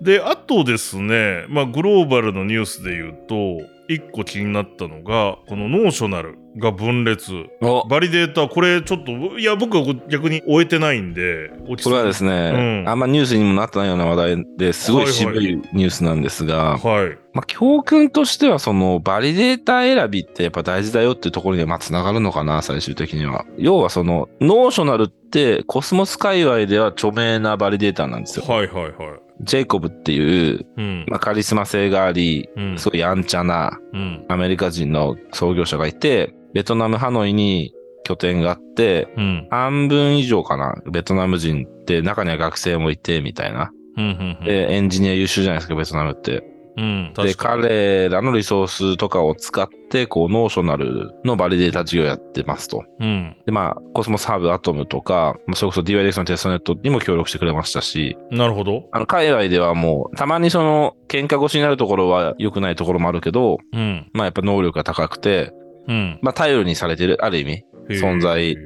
で、あとですね、まあ、グローバルのニュースで言うと、一個気になったのが、このノーショナルが分裂。おバリデータ、これちょっと、いや、僕は逆に追えてないんで、これはですね、うんあんまニュースにもなってないような話題ですごい渋はいいニュースなんですが、はい。まあ、教訓としては、その、バリデータ選びってやっぱ大事だよっていうところには、まあ、繋がるのかな、最終的には。要は、その、ノーショナルって、コスモス界隈では著名なバリデータなんですよ。はいはいはい。ジェイコブっていう、うん。まあ、カリスマ性があり、うんすごいやんちゃなうん。アメリカ人の創業者がいて、ベトナム・ハノイに拠点があって、うん。半分以上かな、ベトナム人って中には学生もいて、みたいな。うん。うん。で、エンジニア優秀じゃないですか、ベトナムって。うん。で。彼らのリソースとかを使って、こう、ノーショナルのバリデータ事業をやってますと。うん。で、まあ、コスモスハブアトムとか、まあそれこそ DYDX のテストネットにも協力してくれましたし、なるほど。あの、海外ではもう、たまにその、喧嘩腰になるところは良くないところもあるけど、うん。まあやっぱ能力が高くて、うん。まあ頼りにされてる、ある意味、存在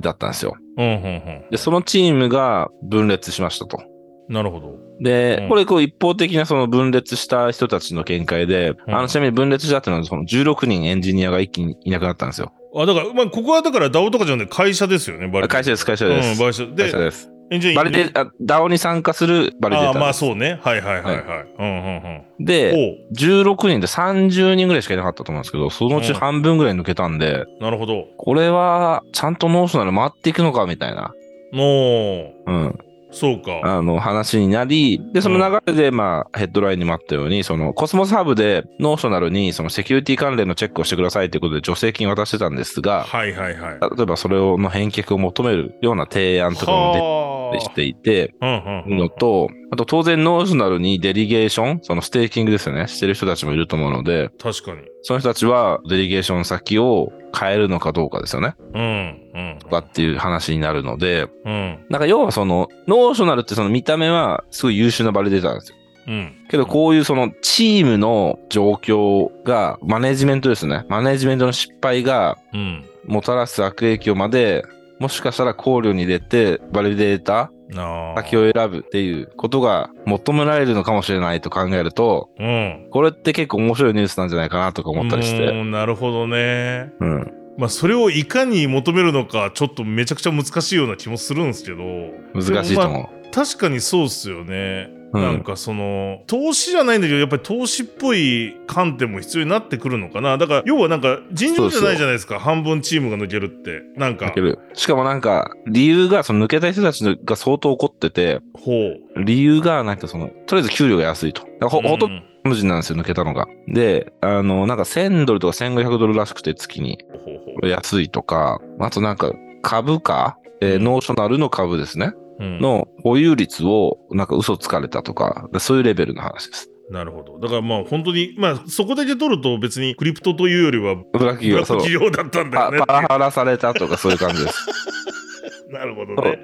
だったんですよ。うん、うん、うん。で、そのチームが分裂しましたと。なるほど。で、うんこれこう一方的なその分裂した人たちの見解で、うんあのちなみに分裂したっていうのはその16人エンジニアが一気にいなくなったんですよ。あ、だから、まあ、ここはだから DAO とかじゃなくて会社ですよね、バ会社です、会社です。うん、会社。で会社、です。エンジニアバリデ DAO に参加するバリデータああ、まあ。そうね。はいはいはいはい。うんうんうん。で、お16人で30人ぐらいしかいなかったと思うんですけど、そのうちうん半分ぐらい抜けたんで、なるほど。これはちゃんとノーショナル回っていくのかみたいな、もうん、う、そうか。あの話になり、で、その流れで、まあ、ヘッドラインにもあったように、そのコスモスハブでノーショナルにそのセキュリティ関連のチェックをしてくださいということで助成金を渡してたんですが、はいはいはい。例えばそれをの返却を求めるような提案とかも出てきていて。のと、あと当然ノーショナルにデリゲーション、そのステーキングですよね、してる人たちもいると思うので、確かに。その人たちはデリゲーション先を変えるのかどうかですよね。うんうん。とかっていう話になるので、うんなんか要はその、ノーショナルってその見た目はすごい優秀なバリデータなんですよ。うん。けどこういうそのチームの状況が、マネジメントですね。マネジメントの失敗がうん。もたらす悪影響まで、もしかしたら考慮に入れて、バリデータ。先を選ぶっていうことが求められるのかもしれないと考えると、うん。これって結構面白いニュースなんじゃないかなとか思ったりして。うんなるほどね。うん。まあ、それをいかに求めるのか、ちょっとめちゃくちゃ難しいような気もするんですけど。難しいと思う。確かにそうっすよね。うんなんかその、投資じゃないんだけど、やっぱり投資っぽい観点も必要になってくるのかな。だから、要はなんか、尋常じゃないじゃないですか。半分チームが抜けるって。なんか抜け、るしかもなんか、理由が、その抜けた人たちが相当怒ってて、ほう。理由がなんかその、とりあえず給料が安いと。だからほほとんんど人なんですよ、抜けたのが。で、あの、なんか1000ドルとか1500ドルらしくて月に安いとか、あとなんか株価、えーノーショナルの株ですね。うんの保有率をなんか嘘つかれたとか、そういうレベルの話です。なるほど。だからまあ本当に、まあそこだけ取ると別にクリプトというよりは、ブラック企業、だったんだよねパ。パワハラされたとかそういう感じです。なるほどね。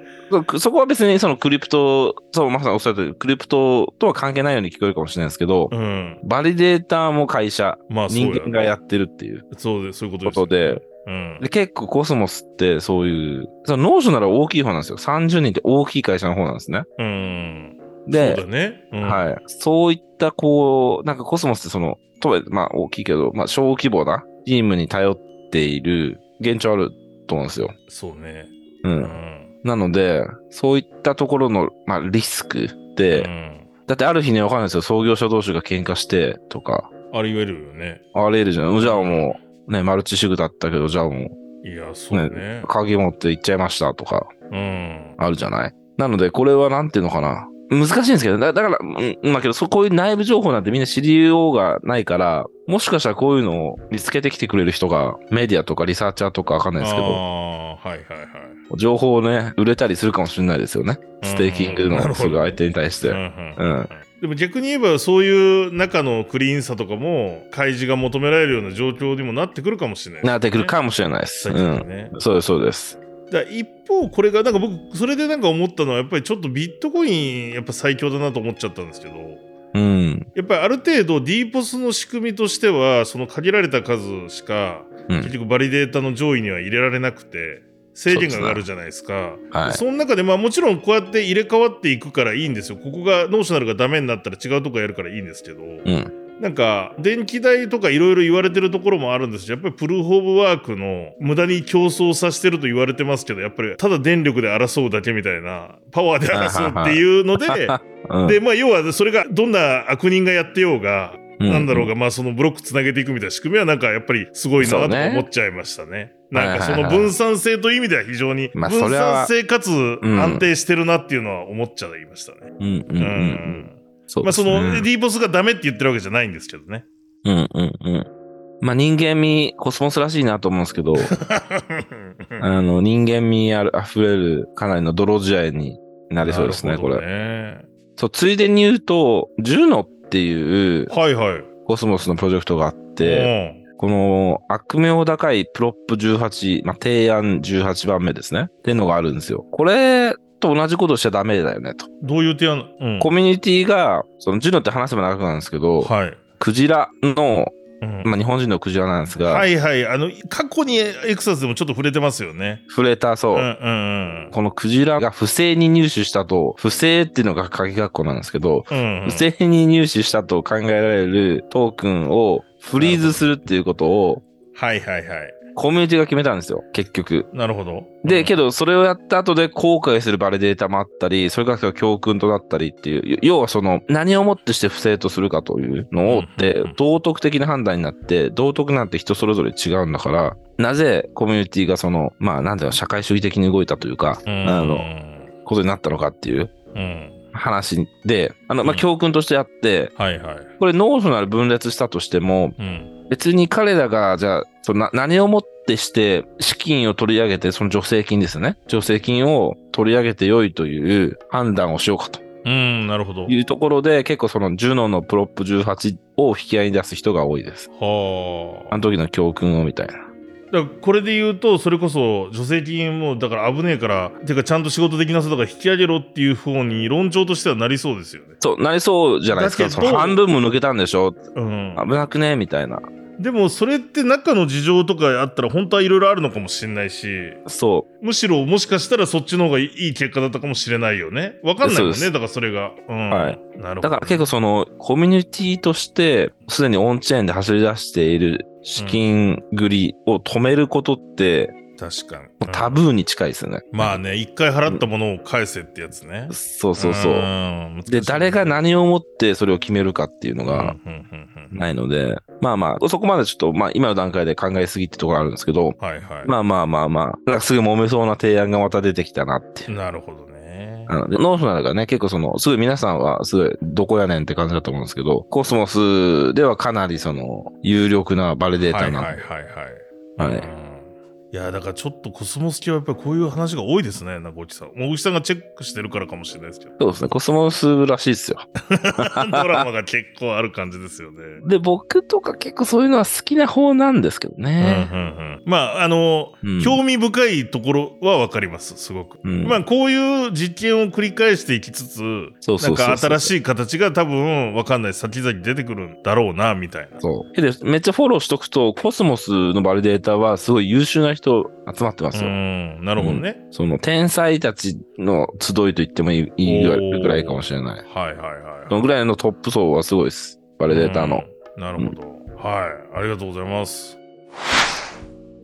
そそこは別にそのクリプト、そう、まさにおっしゃったクリプトとは関係ないように聞こえるかもしれないですけど、うん。バリデーターも会社、まあそうや人間がやってるっていうそうで、そういうことことです、で、うん。で結構コスモスってそういう、そのノーショナルは大きい方なんですよ。30人って大きい会社の方なんですね。うん。で、そうだね。うん、はい。そういったこう、なんかコスモスってその、とはいえまあ大きいけど、まあ小規模なチームに頼っている現状あると思うんですよ。そうね。う。うんん。なので、そういったところの、まあリスクって、うんだってある日ね、わかんないですよ。創業者同士が喧嘩してとか、あり得るよね。あれるじゃん。じゃあもう、ね、マルチシグだったけど、じゃあもいや、そうう、ねね。、鍵持って行っちゃいましたとか、うん。あるじゃない？なので、これはなんていうのかな？難しいんですけど、だだから、うんまあけど、そうこういう内部情報なんてみんな知りようがないから、もしかしたらこういうのを見つけてきてくれる人が、メディアとかリサーチャーとかわかんないですけど、はいはいはい。情報をね、売れたりするかもしれないですよね。ステーキングのする相手に対して。うんうんでも逆に言えばそういう中のクリーンさとかも開示が求められるような状況にもなってくるかもしれない、なってくるかもしれないです。先うん。そうです、そうです。だ一方これがなんか僕それでなんか思ったのはやっぱりちょっとビットコインやっぱ最強だなと思っちゃったんですけどうん。やっぱりある程度 DPOS の仕組みとしてはその限られた数しかうん結。局バリデータの上位には入れられなくて制限があるじゃないですか。はい。その中でまあもちろんこうやって入れ替わっていくからいいんですよ。ここがノーショナルがダメになったら違うとこやるからいいんですけど、うん。なんか電気代とかいろいろ言われてるところもあるんですけどやっぱりプルーフ・オブ・ワークの無駄に競争させてると言われてますけどやっぱりただ電力で争うだけみたいなパワーで争うっていうので うんでまあ要はそれがどんな悪人がやってようが、なんだろうが。がまあそのブロックつなげていくみたいな仕組みはなんかやっぱりすごいなと思っちゃいましたね。なんかその分散性という意味では非常にまあ分散性かつん安定してるなっていうのは思っちゃいましたね。うんうんうんそうまあその D ボスがダメって言ってるわけじゃないんですけどね。うんうんうん。まあ人間味、コスモスらしいなと思うんですけど、あの人間味ある溢れるかなりの泥仕合になりそうですね、こなるほどれ。ねそう、ついでに言うと、ジュノっっていうはいはい。コスモスのプロジェクトがあって、この悪名高いプロップ18、まあ、提案18番目ですね。っていうのがあるんですよ。これと同じことしちゃダメだよねと。どういう提案？うん。コミュニティが、そのジュノって話せば長くなるんですけど、はい。クジラの、うんまあ、日本人のクジラなんですが、はいはい。あの、過去にエクソダスでもちょっと触れてますよね。触れたそう。うんうんこのクジラが不正に入手したと、不正っていうのが鍵括弧なんですけど、うん。うんうん不正に入手したと考えられるトークンをフリーズするっていうことをはいはいはい。コミュニティが決めたんですよ、結局。なるほど。で、うんけどそれをやった後で後悔するバリデータもあったり、それから教訓となったりっていう、要はその何をもってして不正とするかというのをってうんうんうん道徳的な判断になって、道徳なんて人それぞれ違うんだから、なぜコミュニティがその、まあなんだろう、社会主義的に動いたというか、うんあの、ことになったのかっていううん。話で、あの、まあ、うん教訓としてあって、はいはい。これノーショナル分裂したとしても、うん。別に彼らが、じゃあ、そのな何をもってして資金を取り上げて、その助成金ですね。助成金を取り上げて良いという判断をしようかとうん、なるほど。いうところで、結構そのジュノのプロップ18を引き合いに出す人が多いです。はあ。あの時の教訓をみたいな。だからこれで言うと、それこそ助成金も、だから危ねえから、てかちゃんと仕事できなさだから引き上げろっていう方に論調としてはなりそうですよね。そう、なりそうじゃないですか。半分も抜けたんでしょうん。危なくねみたいな。でもそれって中の事情とかあったら本当はいろいろあるのかもしれないし、そむしろもしかしたらそっちの方がいい結果だったかもしれないよね。わかんないもんね、だからそれが。うん。はい。なるほど。だから結構そのコミュニティとしてすでにオンチェーンで走り出している資金繰りを止めることって確かに。もうタブーに近いですよね。まあね、一回払ったものを返せってやつね。そうそうそう。んで、誰が何をもってそれを決めるかっていうのがないので、まあまあ、そこまでちょっと、まあ今の段階で考えすぎってところあるんですけど、はいはい。まあまあまあまあ、なんかすぐ揉めそうな提案がまた出てきたなって。なるほどね。あのでノーショナルがね、結構その、すごい皆さんはすごいどこやねんって感じだと思うんですけど、コスモスではかなりその、有力なバリデータはいーなんで、はいはいはい。はいうんいや、だからちょっとコスモス系はやっぱりこういう話が多いですね、なんかおじさん。もうおじさんがチェックしてるからかもしれないですけど。そうですね、コスモスらしいですよ。ドラマが結構ある感じですよね。で、僕とか結構そういうのは好きな方なんですけどうんね。うんうん、まあ、あの、うん興味深いところはわかります、すごく。うんまあ、こういう実験を繰り返していきつつ、そうそうそうそうなんか新しい形が多分わかんない、先々出てくるんだろうな、みたいな。そう。けど、めっちゃフォローしとくと、コスモスのバリデーターはすごい優秀な人集まってますうよ。ん、なるほどね。その天才たちの集いと言ってもいいいいぐらいかもしれない。はいはいはい。そのぐらいのトップ層はすごいです。バリデーターの。うんなるほど、はいありがとうございます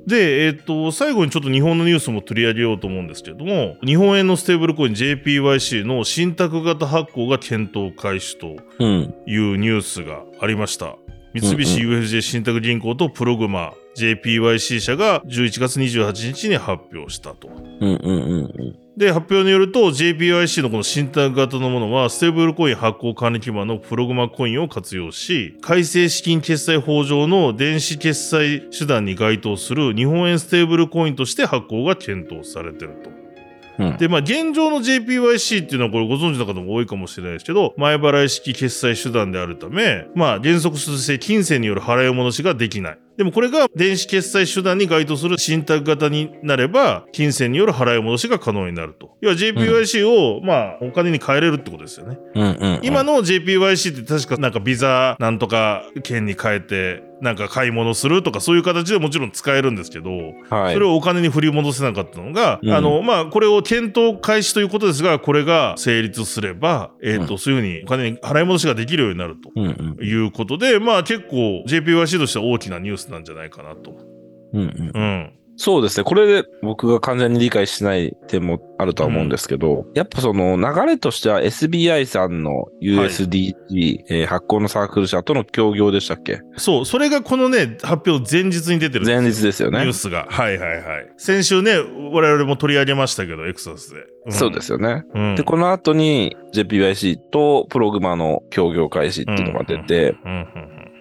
で、えっと最後にちょっと日本のニュースも取り上げようと思うんですけれども日本円のステーブルコイン JPYC の信託型発行が検討開始とうん。いうニュースがありました三菱 UFJ 信託銀行とプログマ JPYC 社が11月28日に発表したとうんうんうんうん。で、発表によると JPIC のこの信託型のものは、ステーブルコイン発行管理基盤のプログマコインを活用し、改正資金決済法上の電子決済手段に該当する日本円ステーブルコインとして発行が検討されていると。うんで、まあ、現状の JPYC っていうのはこれご存知の方も多いかもしれないですけど、前払い式決済手段であるため、まあ、原則として金銭による払い戻しができない。でもこれが電子決済手段に該当する信託型になれば、金銭による払い戻しが可能になると。要は JPYC を、まあ、お金に変えれるってことですよね。うんうん。今の JPYC って確かなんかビザなんとか券に変えて、なんか買い物するとかそういう形でもちろん使えるんですけど、はい。それをお金に振り戻せなかったのが、うんあの、まあ、これを検討開始ということですが、これが成立すれば、えっ、と、うそういうふうにお金に払い戻しができるようになると。うんうん。いうことで、まあ結構 JPYC としては大きなニュースなんじゃないかなと。うんうん。うん。そうですね。これで僕が完全に理解しない点もあるとは思うんですけど、やっぱその流れとしては SBI さんの USDG、えー発行のサークル社との協業でしたっけ？そう、それがこのね、発表前日に出てるん前日ですよねニュー。スが。はいはいはい。先週ね、我々も取り上げましたけど、エクサスで。んそうですよね。うんで、この後に JPYC とプログマの協業開始っていうのが出て、うん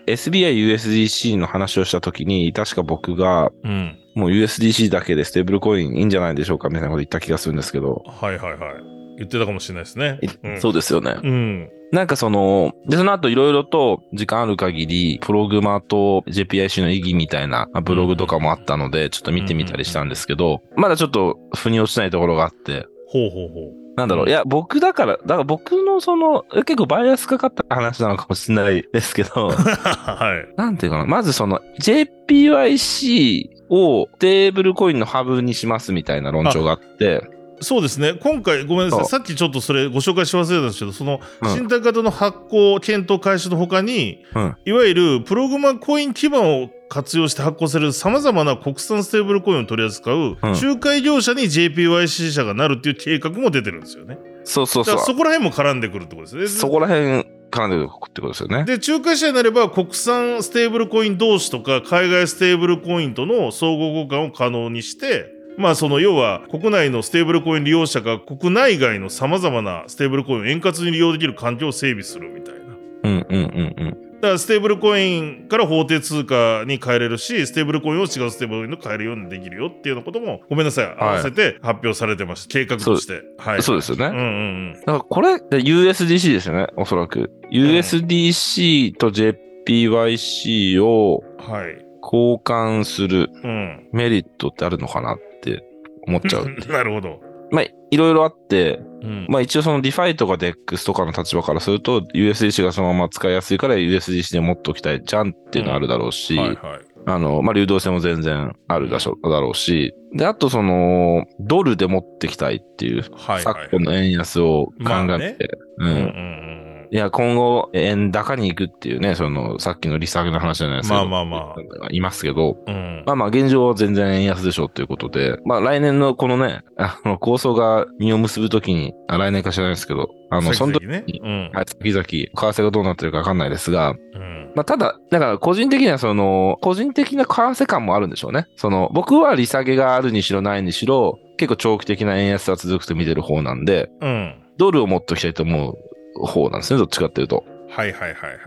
SBI-USDC の話をしたときに、確か僕が、うん。もう USDC だけでステーブルコインいいんじゃないでしょうかみたいなこと言った気がするんですけど、はいはいはい。言ってたかもしれないですね。うん、そうですよね。うん。なんかその、で、その後いろいろと時間ある限り、プログマと JPIC の意義みたいなまあブログとかもあったので、ちょっと見てみたりしたんですけど、まだちょっと腑に落ちないところがあって、ほうほうほう。なんだろう、うん。いや、僕だから、だから僕のその、結構バイアスかかった話なのかもしれないですけど、はい。なんていうかな、まずその JPYC をテーブルコインのハブにしますみたいな論調があって、そうですね。今回、ごめんなさい。さっきちょっとそれご紹介し忘れたんですけど、その、うん。信託型の発行、検討開始の他に、うん。いわゆるプログマコイン基盤を活用して発行される様々な国産ステーブルコインを取り扱う、仲介業者に JPYC 社がなるっていう計画も出てるんですよね。そうそうそうだから。そこら辺も絡んでくるってことですね。そこら辺絡んでるってことですよね。で、仲介者になれば国産ステーブルコイン同士とか海外ステーブルコインとの相互交換を可能にして、まあその要は国内のステーブルコイン利用者が国内外の様々なステーブルコインを円滑に利用できる環境を整備するみたいな。うんうんうんうん。だからステーブルコインから法定通貨に変えれるし、ステーブルコインを違うステーブルコインと変えるようにできるよっていうようなことも、ごめんなさい、合わせて発表されてました。計画として。はい。そうですよね。うんうんうん。だからこれ、USDC ですよね、おそらく。USDC と JPYC をはい。交換するうん。メリットってあるのかなって思っちゃう。なるほど。まあ、いろいろあって、うん。まあ一応その DeFi とか DEX とかの立場からすると USDC がそのまま使いやすいから USDC で持っておきたいじゃんっていうのはあるだろうし、はいはい。あの、まあ流動性も全然あるだしょだろうし、で、あとその、ドルで持ってきたいっていう、はいはい。昨今の円安を考えて、うんうんうん。うんいや、今後、円高に行くっていうね、その、さっきの利下げの話じゃないですけど、まあまあまあ。いますけど、うん。うん。まあまあ、現状は全然円安でしょうということで、まあ来年のこのね、あの、構想が実を結ぶときに、あ、来年か知らないですけど、あの、その時ね。うん。はい、先々、為替がどうなってるかわかんないですが、うん。まあ、ただ、だから個人的にはその、個人的な為替感もあるんでしょうね。その、僕は利下げがあるにしろないにしろ、結構長期的な円安が続くと見てる方なんで、うん。ドルを持っておきたいと思う方なんですね、どっちかっていうと。はいはいはいはい。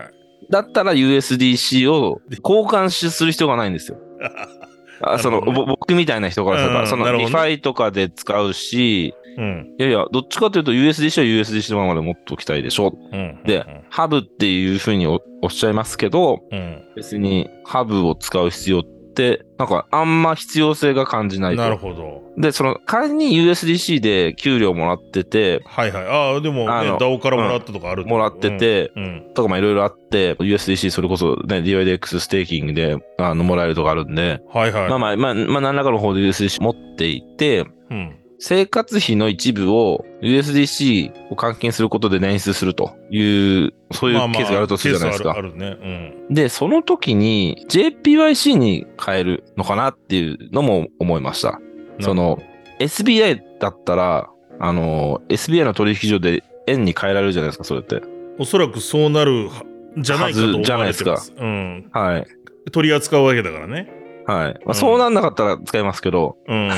だったら USDC を交換しする必要がないんですよ。あその、なるほどぼ僕みたいな人からすれば、うんその、リファイとかで使うし、うん。いやいや、どっちかというと USDC は USDC のままで持っておきたいでしょ。うん。で、ハブっていうふうにおおっしゃいますけど、うん。別にハブを使う必要って、なんかあんま必要性が感じないと。なるほど。で、その、仮に USDC で給料もらってて、はいはい。ああ、でも、ね、DAO からもらったとかあるもらって、て、うん。うん。とかまあいろいろあって、USDC それこそね、DYDX ステーキングであのもらえるとかあるんで、はいはい。まあまあ、まあ、まあ何らかの方で USDC 持っていて、うん。生活費の一部を USDC を換金することで捻出するという、そういうケースがあるとするじゃないですか。ケースあるあるね。で、その時に JPYC に変えるのかなっていうのも思いました。うん。その、SBI だったら、あの、SBI の取引所で円に変えられるじゃないですか、それって。おそらくそうなるはじゃないかと思はずじゃないですかわれてます。うん。はい。取り扱うわけだからね。はい。まうんあ、そうなんなかったら使いますけど、うん。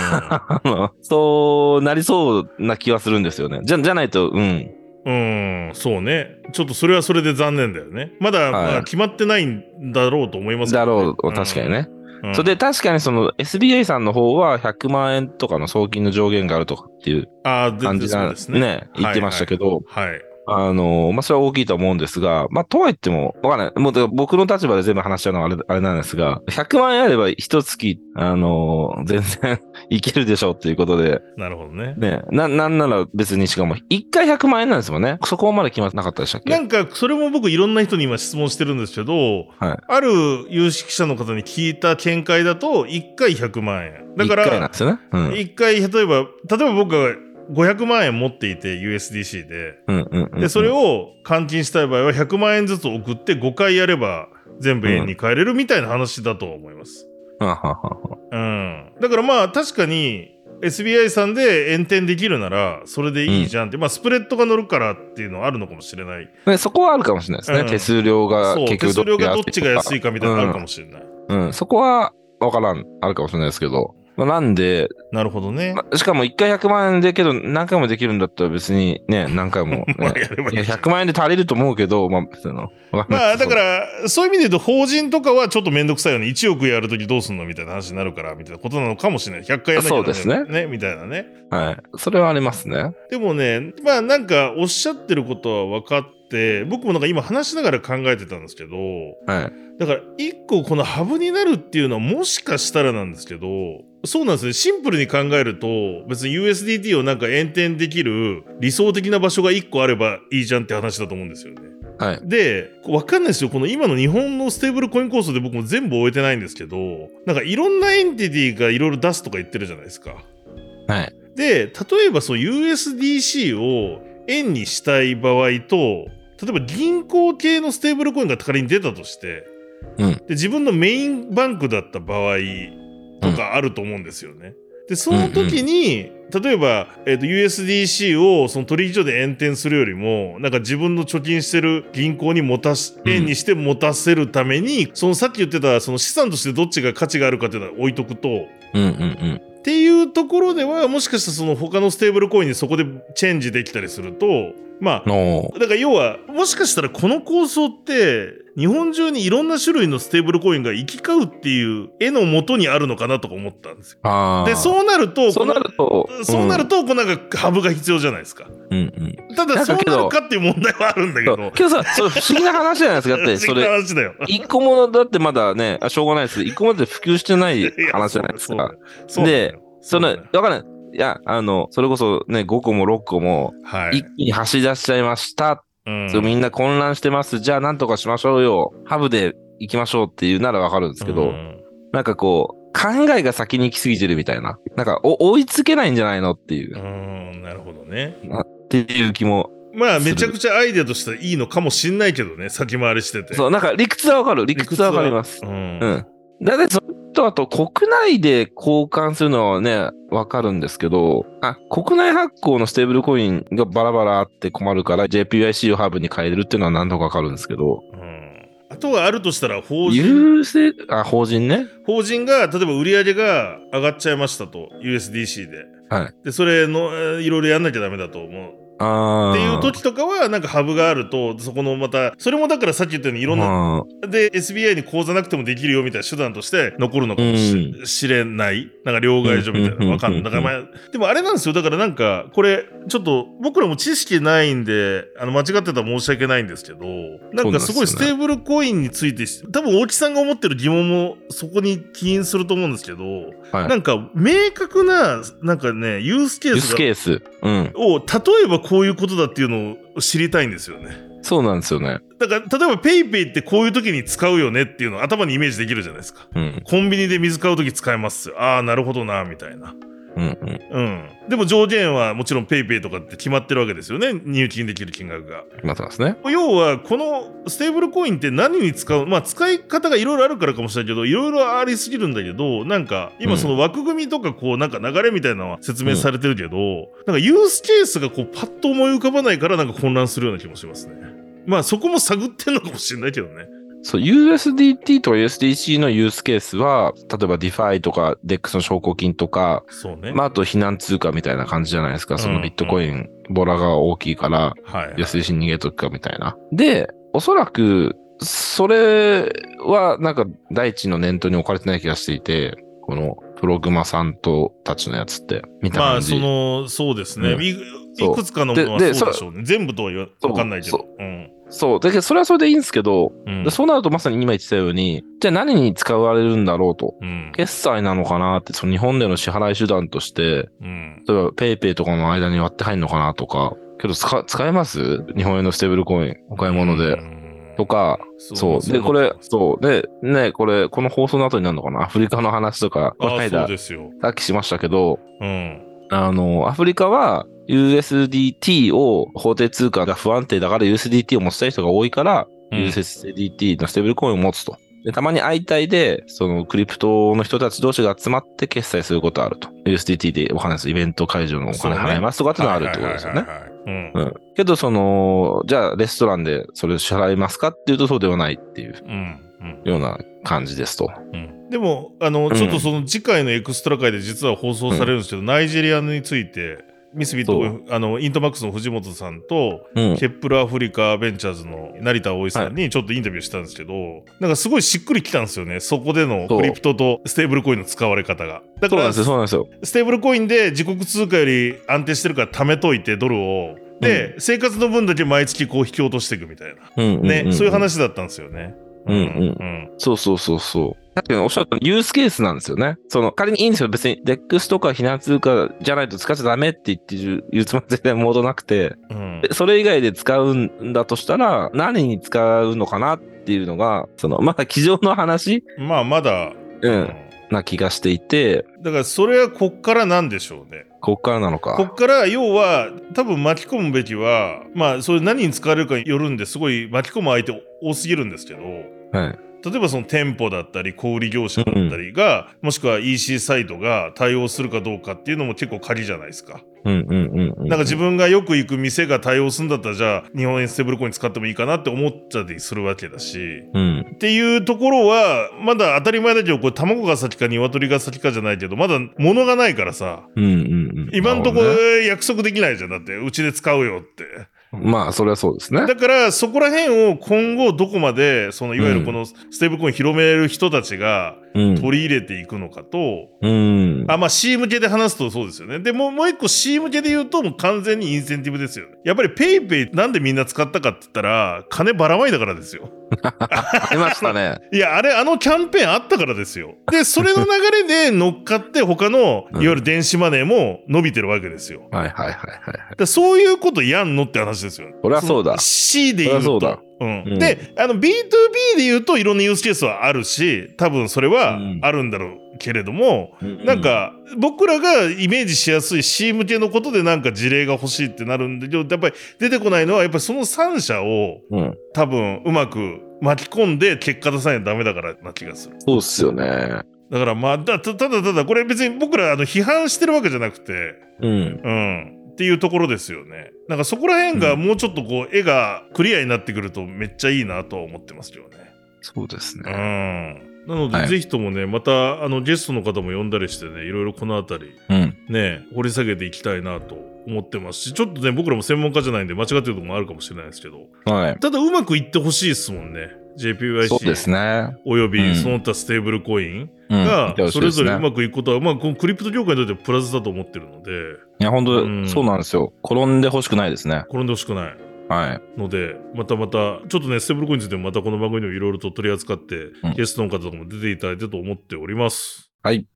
そうなりそうな気はするんですよね。じゃ、じゃないと、うん。うん、そうね。ちょっとそれはそれで残念だよね。まだ、まあ決まってないんだろうと思いますけだどねろう、確かにね。うんそれで確かにその SBI さんの方は100万円とかの送金の上限があるとかっていう感じなそうですね。ね、言ってましたけど、はい。あの、まあ、それは大きいと思うんですが、まあ、とは言っても、わかんない。もう、僕の立場で全部話しちゃうのはあれあれなんですが、100万円あれば一月、あの、全然 いけるでしょうっていうことで、なるほどね。ね、な、なんなら別にしかも、一回100万円なんですもんね。そこまで決まってなかったでしたっけ？なんか、それも僕いろんな人に今質問してるんですけど、はいある有識者の方に聞いた見解だと、1回100万円。だか一回なんらで、すよね。うん。一回、例えば、例えば僕が500万円持っていて USDC で、うんうんうん。で、それを換金したい場合は100万円ずつ送って5回やれば全部円に変えれるみたいな話だと思います。ははははうん。だからまあ確かに SBI さんで円転できるならそれでいいじゃんって、まあスプレッドが乗るからっていうのはあるのかもしれない。でそこはあるかもしれないですね。うん手数料が結手数料がどっちが安いかみたいなのあるかもしれない。うん、そこはわからん、あるかもしれないですけど、まあなんで、なるほどね。ましかも1回100万円でけど何回もできるんだったら別にね、何回も、ね まあやればいいいや100万円で足りると思うけど、まあ、その、まあだから、そういう意味で言うと、法人とかはちょっとめんどくさいよね。1億やるときどうすんのみたいな話になるから、みたいなことなのかもしれない。100回やらなきゃそうですねね。みたいなね。はい。それはありますね。でもね、まあなんかおっしゃってることは分かって、僕もなんか今話しながら考えてたんですけど、はい。だから一個このハブになるっていうのはもしかしたらなんですけど、そうなんですね。シンプルに考えると、別に USDT をなんか延転できる理想的な場所が一個あればいいじゃんって話だと思うんですよね。はい。で、わかんないですよ。この今の日本のステーブルコイン構想で僕も全部終えてないんですけど、なんかいろんなエンティティがいろいろ出すとか言ってるじゃないですか。はい。で、例えばそう USDC を円にしたい場合と、例えば銀行系のステーブルコインが仮に出たとして、うんで自分のメインバンクだった場合とかあると思うんですよね。で、その時に、例えば、えーと USDC をその取引所で延転するよりも、なんか自分の貯金してる銀行に持たす、うん円にして持たせるために、そのさっき言ってたその資産としてどっちが価値があるかっていうのは置いとくと、うんうんうん。っていうところではもしかしたらその他のステーブルコインにそこでチェンジできたりするとまあのだから要はもしかしたらこの構想って日本中にいろんな種類のステーブルコインが行き交うっていう絵の元にあるのかなとか思ったんですよ。でそうなるとそうなるとそうなるとこうなんかハブが必要じゃないですか。うんうん。ただそうなるかっていう問題はあるんだけそど。うけどさ、それ不思議な話じゃないですか。だって、そ不思議なれ、話だよ。一個もだってまだね、あしょうがないです。一個もだって普及してない話じゃないですか。そうだよ。その、わかんない。いや、あの、それこそね、5個も6個もはい一。気に走り出しちゃいました。うんそうみんな混乱してます。じゃあなんとかしましょうよ。ハブで行きましょうっていうならわかるんですけど、うんなんかこう、考えが先に行き過ぎてるみたいな。なんかお追いつけないんじゃないのっていう、っうん、なるほどね。ていう気も。まあ、めちゃくちゃアイデアとしてはいいのかもしんないけどね、先回りしてて。そう、なんか理屈はわかる。理屈はわかります。うん。うん。だってそれとあと国内で交換するのはね、わかるんですけど、あ、国内発行のステーブルコインがバラバラあって困るから JPYC をハーブに変えれるっていうのは何とかわかるんですけど、うんあとはあるとしたら、法人、あ、法人ね。法人が、例えば売り上げが上がっちゃいましたと、USDC で。はい。で、それの、えーいろいろやんなきゃダメだと思う。っていう時とかは、なんかハブがあると、そこのまた、それもだからさっき言ったようにいろんな、まで、SBI に口座なくてもできるよみたいな手段として残るのかもし,、れない。なんか両替所みたいなのわかんない。うんだからまあ、でもあれなんですよ。だからなんか、これ、ちょっと僕らも知識ないんで、あの、間違ってたら申し訳ないんですけど、なんかすごいステーブルコインについて、多分大木さんが思ってる疑問もそこに起因すると思うんですけど、あ、はい。なんか明確な、なんかね、ユースケユースースがケース。うん。を、例えばこういうことだっていうのを知りたいんですよね。そうなんですよね。だから、例えば PayPay ってこういう時に使うよねっていうのを頭にイメージできるじゃないですか。うん。コンビニで水買う時使えます。ああ、なるほどな、みたいな。うんうん。うん。でも上限はもちろん PayPay とかって決まってるわけですよね。入金できる金額が。決まってますね。要は、このステーブルコインって何に使うまあ、使い方がいろいろあるからかもしれないけど、いろいろありすぎるんだけど、なんか、今その枠組みとか、こう、なんか流れみたいなのは説明されてるけど、なんかユースケースがこう、パッと思い浮かばないから、なんか混乱するような気もしますね。まあ、そこも探ってんのかもしれないけどね。そう、USDT とか USDC のユースケースは、例えば DeFi とか DEX の証拠金とか、そうね。まあ、あと避難通貨みたいな感じじゃないですか。そうんのビットコイン、ボラが大きいから、はい。USDC 逃げとくかみたいな。で、おそらく、それはなんか第一の念頭に置かれてない気がしていて、このプログマさんとたちのやつって、見たまあ、感じ。その、そうですね。うんいくつかのものはそうでしょうね。全部とは言わそうわかんないけどそ。うん。そう。だけど、それはそれでいいんですけど、うんでそうなるとまさに今言ってたように、じゃあ何に使われるんだろうと。うん。決済なのかなって、その日本での支払い手段として、うん。例えば PayPay とかの間に割って入るのかなとか、けど使使えます？日本円のステーブルコイン、お買い物で。うんとか、そう。で、これ、そう。で、ね、これ、この放送の後になるのかな？アフリカの話とか、この間。さっきしましたけど、うん。あの、アフリカは USDT を法定通貨が不安定だから USDT を持ちたい人が多いから、うん USDT のステーブルコインを持つと。で、たまに相対で、そのクリプトの人たち同士が集まって決済することあると。USDT でお金です。イベント会場のお金払いますとかってのがあるってことですよね。うんうん。けど、その、じゃあレストランでそれを支払いますかっていうとそうではないっていううんうんような感じですと。うんでもあの、んちょっとその次回のエクストラ回で実は放送されるんですけど、ナイジェリアについてミスビットコインあの INTMAX の藤本さんとうん。 Kepple Africa Ventures の成田葵さんにちょっとインタビューしたんですけど、なんかすごいしっくりきたんですよね。そこでのクリプトとステーブルコインの使われ方が。だからそうなんですよ。ステーブルコインで自国通貨より安定してるから貯めといてドルを。で、生活の分だけ毎月こう引き落としていくみたいな。うんんね、んん。そういう。話だったんですよねうんうん。うん。そうそうそうそう。確かにおっしゃったユースケースなんですよね。その仮にいいんですよ。別にデックスとか避難通貨じゃないと使っちゃダメって言ってる言うつもりは全然モードなくて、うん。でそれ以外で使うんだとしたら何に使うのかなっていうのが、そのまだ机上の話、まあまだ、うん、な気がしていて、だからそれはこっからなんでしょうねこっからなのこか。っから要は多分巻き込むべきはまあそれ何に使われるかによるんですごい巻き込む相手多すぎるんですけどはい。例えばその店舗だったり小売業者だったりが、もしくは EC サイトが対応するかどうかっていうのも結構鍵じゃないですか。うんうんうんうん。なんか自分がよく行く店が対応するんだったらじゃあ日本円ステーブルコイン使ってもいいかなって思っちゃったりするわけだし。うん。っていうところはまだ当たり前だけどこれ卵が先か鶏が先かじゃないけどまだ物がないからさうんうんうん。今んとこ約束できないじゃんだってうちで使うよって。まあ、それはそうですね。だからそこら辺を今後どこまでそのいわゆるこのステーブルコイン広める人たちがうん。取り入れていくのかと、うん。あまあ C 向けで話すとそうですよねでもうもう一個 C 向けで言うともう完全にインセンティブですよねやっぱり PayPay なんでみんな使ったかって言ったら金ばらまいたからですよ ありましたね。いやあれあのキャンペーンあったからですよでそれの流れで 乗っかって他のいわゆる電子マネーも伸びてるわけですよはいはいはいはいはい。でそういうことやんのって話ですよね。そりゃそうだの C で言うと。うだうんうんで、あの B2B で言うといろんなユースケースはあるし、多分それはうんあるんだろうけれども、うんなん、か僕らがイメージしやすい C 向けのことでなんか事例が欲しいってなるんだけど、やっぱり出てこないのはやっぱりその3社をうん。多分うまく巻き込んで結果出さないとダメだからな気がする。そうっすよね。だからまあ、ただただこれ別に僕らあの批判してるわけじゃなくて、うん。うん。っていうところですよね。なんかそこら辺がもうちょっとこう、絵がクリアになってくるとめっちゃいいなとは思ってますけどね。そうですうね。ん。なので、はいぜひともね、また、あの、ゲストの方も呼んだりしてね、いろいろこのあたり、うん。ね、掘り下げていきたいなと思ってますし、ちょっとね、僕らも専門家じゃないんで間違ってるところもあるかもしれないですけど、はい。ただうまくいってほしいですもんね。JPYC そうですね。およびうんその他ステーブルコインうん。がそれぞれうまくいくことは、まあ、このクリプト業界にとってプラスだと思ってるので、いや、本当、うんそうなんですよ。転んでほしくないですね。転んでほしくない。はい。ので、またまた、ちょっとね、ステーブルコインについてもまたこの番組でもいろいろと取り扱って、うんゲストの方とかも出ていただいてと思っております。はい。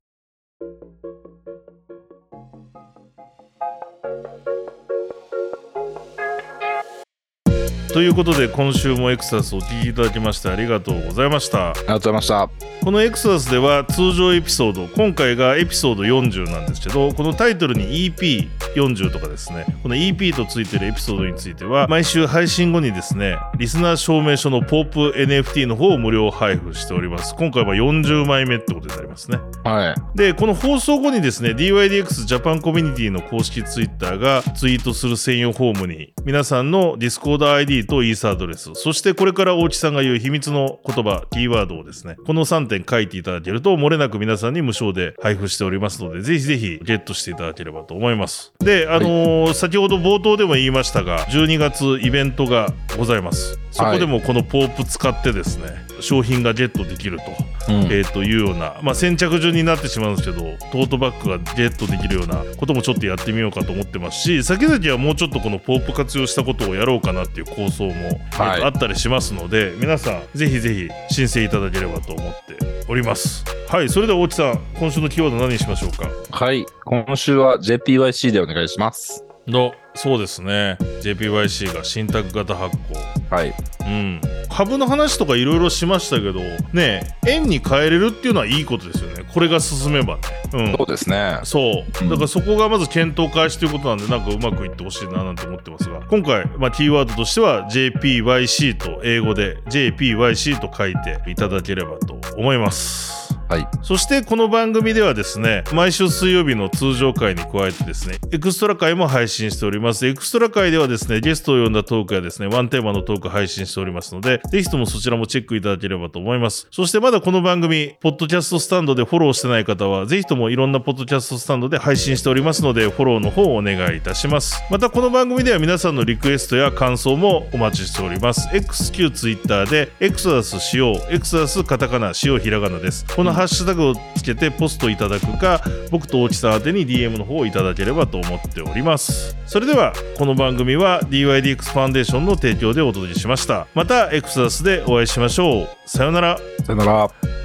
ということで、今週もエクサスをお聞きいただきましてありがとうございました。ありがとうございました。このエクサスでは通常エピソード、今回がエピソード40なんですけど、このタイトルに EP40 とかですね、この EP とついてるエピソードについては、毎週配信後にですね、リスナー証明書のポープ NFT の方を無料配布しております。今回は40枚目ってことになりますね。はい。で、この放送後にですね、DYDX ジャパンコミュニティの公式ツイッターがツイートする専用フォームに、皆さんの Discord ID とイーサアドレス、そしてこれから大木さんが言う秘密の言葉、キーワードをですね、この3点書いていただけると、漏れなく皆さんに無償で配布しておりますので、ぜひぜひゲットしていただければと思います。で、あのー先ほど冒頭でも言いましたが、12月イベントがございます。そこでもこのポープ使ってですね、商品がゲットできると。うん。えー、というような、まあ、先着順になってしまうんですけどトートバッグがゲットできるようなこともちょっとやってみようかと思ってますし先々はもうちょっとこのポープ活用したことをやろうかなっていう構想も、えーとはいあったりしますので皆さんぜひぜひ申請いただければと思っておりますはいそれでは大木さん今週のキーワード何にしましょうか？はい。今週は JPYC でお願いします。のそうですね。JPYC が信託型発行。はい。うん、株の話とかいろいろしましたけどね円に変えれるっていうのはいいことですよね。これが進めばね、うん。そう、ですね。そう。だからそこがまず検討開始ということなんでなんかうまくいってほしいななんて思ってますが。今回、まあ、キーワードとしては JPYC と英語で JPYC と書いていただければと思いますはい。そしてこの番組ではですね、毎週水曜日の通常回に加えてですね、エクストラ回も配信しております。エクストラ回ではですね、ゲストを呼んだトークやですね、ワンテーマのトーク配信しておりますので、ぜひともそちらもチェックいただければと思います。そしてまだこの番組、ポッドキャストスタンドでフォローしてない方は、ぜひともいろんなポッドキャストスタンドで配信しておりますので、フォローの方をお願いいたします。またこの番組では皆さんのリクエストや感想もお待ちしております。XQ ツイッターで、エクソダス使用、エクソダスカタカナ、使用ひらがなです。このハッシュタグをつけてポストいただくか、僕と大木さん宛てに DM の方をいただければと思っております。それでは、この番組は DYDX ファンデーションの提供でお届けしました。またエクサスでお会いしましょう。さようなら。さよなら。